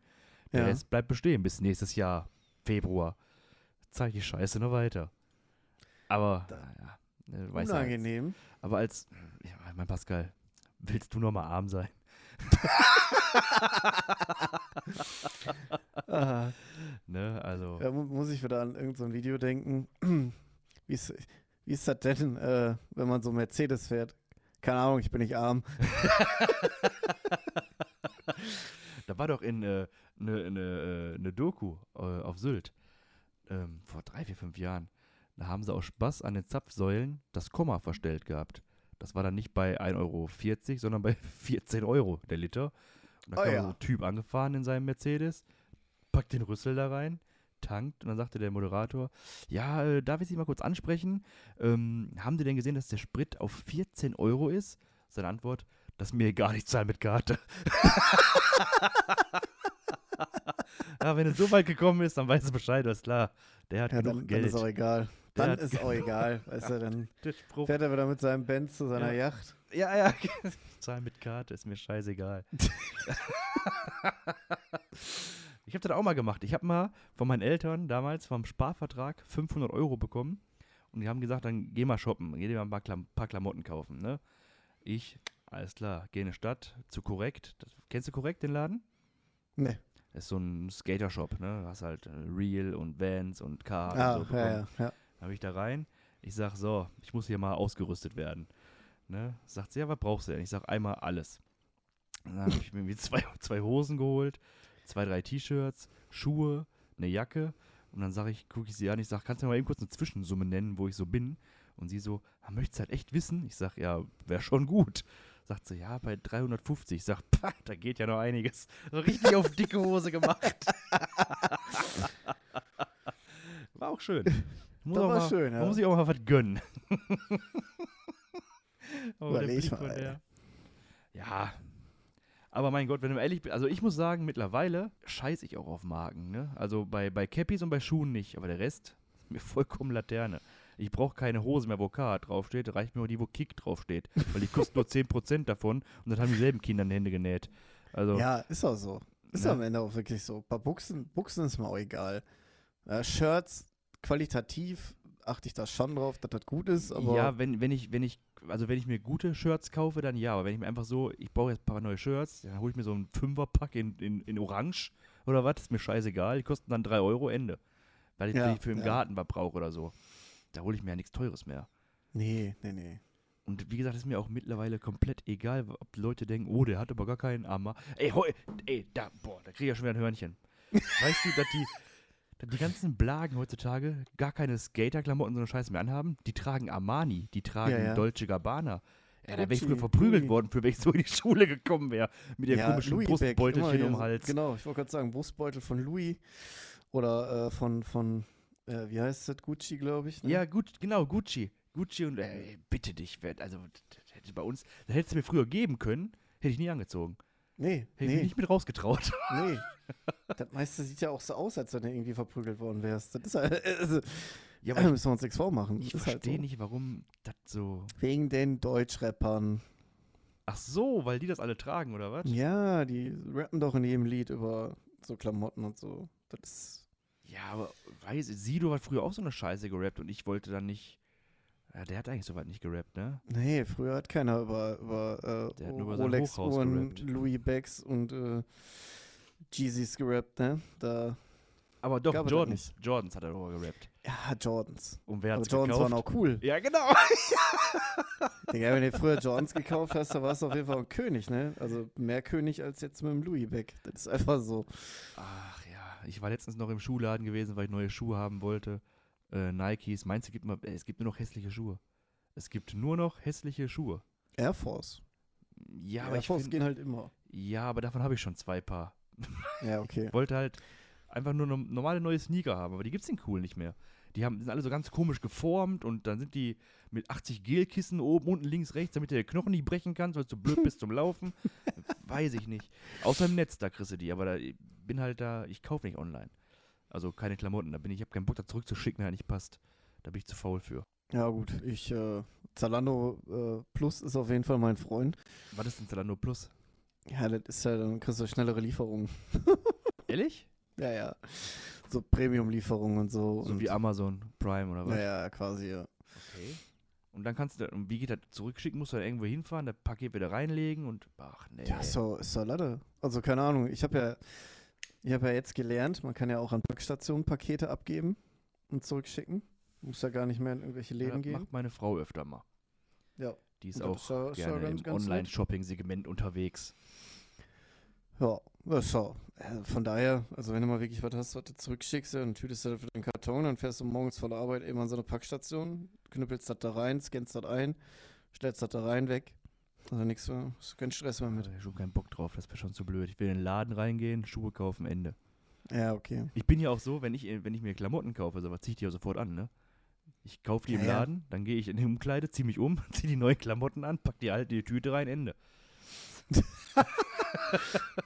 Der Ja. Rest bleibt bestehen bis nächstes Jahr, Februar. Zeige die Scheiße noch weiter. Aber, naja, äh, weiß ja, Unangenehm. aber als, ja, mein Pascal, willst du noch mal arm sein? [laughs] Ne, also, da mu muss ich wieder an irgendein so Video denken. [clears throat] wie, ist, wie ist das denn, äh, wenn man so Mercedes fährt? Keine Ahnung, ich bin nicht arm. [laughs] da war doch in eine ne, ne, äh, ne Doku äh, auf Sylt ähm, vor drei, vier, fünf Jahren. Da haben sie aus Spaß an den Zapfsäulen das Komma verstellt gehabt. Das war dann nicht bei 1,40 Euro, sondern bei [laughs] 14 Euro der Liter. Und da Oh kam ja. so ein Typ angefahren in seinem Mercedes, packt den Rüssel da rein, tankt und dann sagte der Moderator, ja, äh, darf ich Sie mal kurz ansprechen? Ähm, haben Sie denn gesehen, dass der Sprit auf 14 Euro ist? Seine Antwort, das ist mir egal, ich zahle mit Karte. [laughs] ja, wenn es so weit gekommen ist, dann weiß es Bescheid, alles klar. Der hat Ja, genug dann, dann Geld. ist auch egal. Der Dann ist auch egal. Weißt du, dann der Spruch. fährt er wieder mit seinem Benz zu seiner Ja. Yacht. Ja, ja, [laughs] ich zahle mit Karte, ist mir scheißegal. [laughs] ich habe das auch mal gemacht. Ich habe mal von meinen Eltern damals vom Sparvertrag 500 Euro bekommen und die haben gesagt, dann geh mal shoppen, geh dir mal ein paar, Klam paar Klamotten kaufen. Ne? Ich, alles klar, geh in die Stadt zu Korrekt. Das, kennst du Korrekt, den Laden? Nee. Ist so ein Skater-Shop, ne? Du hast halt äh, Real und Vans und Car Ah, und so ja, ja, ja. Dann habe ich da rein. Ich sag so, ich muss hier mal ausgerüstet werden. Ne? Sagt sie, ja, was brauchst du denn? Ich sag einmal alles. Dann habe ich mir [laughs] zwei, zwei Hosen geholt, zwei, drei T-Shirts, Schuhe, eine Jacke. Und dann sage ich, gucke ich sie an, ich sag, kannst du mir mal eben kurz eine Zwischensumme nennen, wo ich so bin? Und sie so, ah, möchtest du halt echt wissen? Ich sag, ja, wäre schon gut. Sagt sie, ja, bei 350. Ich sag, [laughs] pah, da geht ja noch einiges. So richtig auf dicke Hose gemacht. [laughs] War auch schön. Muss Das auch war mal, schön, ja. Man muss sich auch mal was gönnen. Aber [laughs] der Überleg mal, der- Ja. Aber mein Gott, wenn du ehrlich bist, also ich muss sagen, mittlerweile scheiß ich auch auf Marken, ne? Also bei, bei Cappies und bei Schuhen nicht, aber der Rest [laughs] ist mir vollkommen Laterne. Ich brauche keine Hose mehr, wo K draufsteht, reicht mir nur die, wo Kick draufsteht. Weil die kosten nur [laughs] 10% davon und dann haben dieselben Kinder in die Hände genäht. Also, Ja, ist auch so. Ist Ne? am Ende auch wirklich so. Bei Buchsen, Buchsen ist mir auch egal. Äh, Shirts, qualitativ achte ich da schon drauf, dass das gut ist, aber ja, wenn, wenn ich, wenn ich, also wenn ich mir gute Shirts kaufe, dann ja, aber wenn ich mir einfach so, ich brauche jetzt ein paar neue Shirts, dann hole ich mir so einen Fünferpack in, in, in Orange oder was, ist mir scheißegal, die kosten dann 3 Euro, Ende. Weil ich Ja, die für im ja. Garten was brauche oder so. Da hole ich mir ja nichts Teures mehr. nee, nee, nee. Und wie gesagt, ist mir auch mittlerweile komplett egal, ob die Leute denken, oh, der hat aber gar keinen Arm. Ey, heu, ey, da, boah, da krieg ich ja schon wieder ein Hörnchen. [laughs] weißt du, dass die, die ganzen Blagen heutzutage gar keine Skaterklamotten so eine Scheiße mehr anhaben? Die tragen Armani, die tragen Ja, ja. Dolce Gabbana. Ja, da wäre ich früher verprügelt Louis. worden, für wenn ich so in die Schule gekommen wäre. Mit dem komischen Louis Brustbeutelchen um den Hals. Genau, ich wollte gerade sagen, Brustbeutel von Louis oder äh, von, von äh, wie heißt das, Gucci, glaube ich. Ne? Ja, gut, genau, Gucci. Gucci und, ey, bitte dich, also, hätte bei uns, das hättest du mir früher geben können, hätte ich nie angezogen. Nee, Hätte ich nee, nicht mit rausgetraut. [laughs] nee. das meiste sieht ja auch so aus, als wenn du irgendwie verprügelt worden wärst. Das ist halt, also, Ja, da müssen wir uns nichts vormachen. Ich halt verstehe so. nicht, warum das so. Wegen den Deutschrappern. Ach so, weil die das alle tragen, oder was? Ja, die rappen doch in jedem Lied über so Klamotten und so. Das ist, Ja, aber weiß, Sido hat früher auch so eine Scheiße gerappt und ich wollte dann nicht. Ja, der hat eigentlich so weit nicht gerappt, ne? nee, früher hat keiner über, über, äh, nur über Rolex-Uhren. Louis Becks und äh, Jeezys gerappt, ne? Da, Aber doch, Gab Jordans. Jordans hat er darüber gerappt. ja, Jordans. Und wer Aber hat's Jordans gekauft? waren auch cool. ja, genau. [laughs] Digga, wenn du früher Jordans gekauft hast, dann warst du auf jeden Fall ein König, ne? Also mehr König als jetzt mit dem Louis Beck. Das ist einfach so. Ach ja, ich war letztens noch im Schuhladen gewesen, weil ich neue Schuhe haben wollte. Äh, Nikes. Meinst du, gibt mal, äh, es gibt nur noch hässliche Schuhe? Es gibt nur noch hässliche Schuhe. Air Force. Ja, aber Air ich Force find, gehen halt immer. ja, aber davon habe ich schon zwei Paar. Ja, okay. Ich [laughs] wollte halt einfach nur no normale neue Sneaker haben, aber die gibt's in cool nicht mehr. Die haben, sind alle so ganz komisch geformt und dann sind die mit 80 Gelkissen oben, unten, links, rechts, damit du den Knochen nicht brechen kannst, weil du blöd bist zum Laufen. [laughs] Weiß ich nicht. Außer im Netz, da kriegst du die, aber da ich bin halt da, ich kaufe nicht online. Also keine Klamotten, da bin ich, ich habe keinen Bock da zurückzuschicken, wenn er nicht passt. Da bin ich zu faul für. Ja, gut, ich, äh, Zalando äh, Plus ist auf jeden Fall mein Freund. Was ist denn Zalando Plus? Ja, das ist ja, dann kriegst du schnellere Lieferungen. [laughs] Ehrlich? Ja, ja. So Premium-Lieferungen und so. So und, wie Amazon Prime oder was? Ja, ja, quasi, ja. Okay. Und dann kannst du, und wie geht das zurückschicken? Musst du da irgendwo hinfahren, das Paket wieder reinlegen und, ach nee. Ja, so, ist so. Also, keine Ahnung, ich habe ja, ich habe ja jetzt gelernt, man kann ja auch an Packstationen Pakete abgeben und zurückschicken. Muss ja gar nicht mehr in irgendwelche Ja, Läden das gehen. macht meine Frau öfter mal. Ja. Die ist auch ja- ist ja gerne ganz- im. Online-Shopping-Segment unterwegs. Ja, so. Äh, Von daher, also wenn du mal wirklich was hast, was du zurückschickst, ja, dann tütest du das für den Karton, dann fährst du morgens vor der Arbeit eben an so eine Packstation, knüppelst das da rein, scannst das ein, stellst das da rein, weg. Also nichts mehr, hast keinen Stress mehr mit. habe ich schon keinen Bock drauf, das wäre schon zu blöd. Ich will in den Laden reingehen, Schuhe kaufen, Ende. Ja, okay. Ich bin ja auch so, wenn ich, wenn ich mir Klamotten kaufe, so was ziehe ich die ja sofort an, ne? Ich kaufe die im Ja, ja. Laden, dann gehe ich in die Umkleide, ziehe mich um, [laughs] ziehe die neuen Klamotten an, pack die alte in die Tüte rein, Ende. [laughs]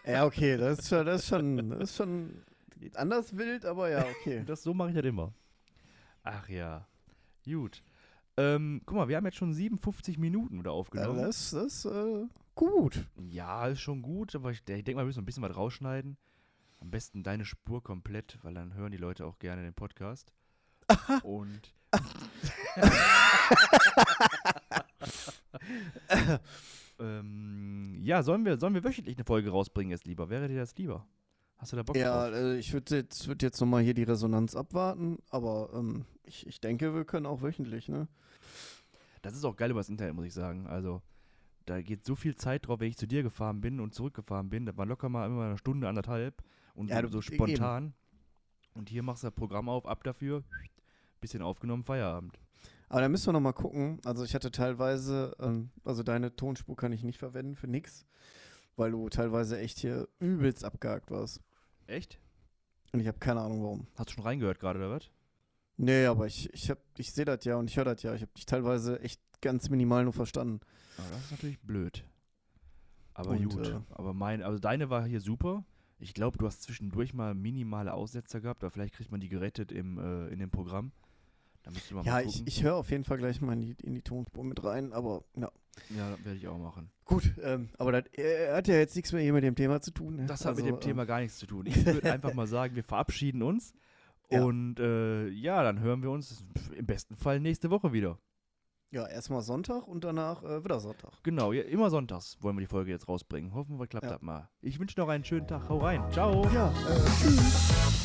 Ja, okay, das ist schon, das ist schon, das ist schon anders wild, aber ja, okay. Das, so mache ich das immer. Ach ja. Gut. Ähm, guck mal, wir haben jetzt schon 57 Minuten wieder Ja, aufgenommen. das das äh, gut. Ja, ist schon gut, aber ich, ich denke mal, wir müssen ein bisschen was rausschneiden. Am besten deine Spur komplett, weil dann hören die Leute auch gerne den Podcast. [laughs] Und. [laughs] ähm, ja, sollen wir, sollen wir wöchentlich eine Folge rausbringen jetzt lieber? Wäre dir das lieber? Hast du da Bock Ja, drauf? äh, ich würde jetzt, würd jetzt nochmal hier die Resonanz abwarten, aber ähm, ich, ich denke, wir können auch wöchentlich, ne? Das ist auch geil über das Internet, muss ich sagen. Also, da geht so viel Zeit drauf, wenn ich zu dir gefahren bin und zurückgefahren bin. Das war locker mal immer eine Stunde, anderthalb. Und Ja, so, so spontan. Und hier machst du das Programm auf, ab dafür. Bisschen aufgenommen, Feierabend. Aber da müssen wir nochmal gucken. Also ich hatte teilweise, ähm, also deine Tonspur kann ich nicht verwenden für nix, weil du teilweise echt hier übelst abgehakt warst. Echt? Und ich habe keine Ahnung warum. Hast du schon reingehört gerade, oder was? Nee, aber ich, ich, hab- ich sehe das ja und ich höre das ja. Ich habe dich teilweise echt ganz minimal nur verstanden. Ah, das ist natürlich blöd. Aber Und, gut. äh, aber mein, also deine war hier super. Ich glaube, du hast zwischendurch mal minimale Aussetzer gehabt, aber vielleicht kriegt man die gerettet im, äh, in dem Programm. Da müsste man Ja, mal ich, gucken. ich höre auf jeden Fall gleich mal in die, in die Tonspur mit rein, aber ja. ja, werde ich auch machen. Gut, ähm, aber das äh, hat ja jetzt nichts mehr hier mit dem Thema zu tun. Ne? Das hat mit Also, dem Thema gar nichts zu tun. Ich würde [laughs] einfach mal sagen, wir verabschieden uns. Ja. Und äh, ja, dann hören wir uns im besten Fall nächste Woche wieder. Ja, erstmal Sonntag und danach äh, wieder Sonntag. Genau, ja, immer sonntags wollen wir die Folge jetzt rausbringen. Hoffen wir, klappt Ja. das mal. Ich wünsche noch einen schönen Tag. Hau rein. Ciao. Ja, äh, tschüss.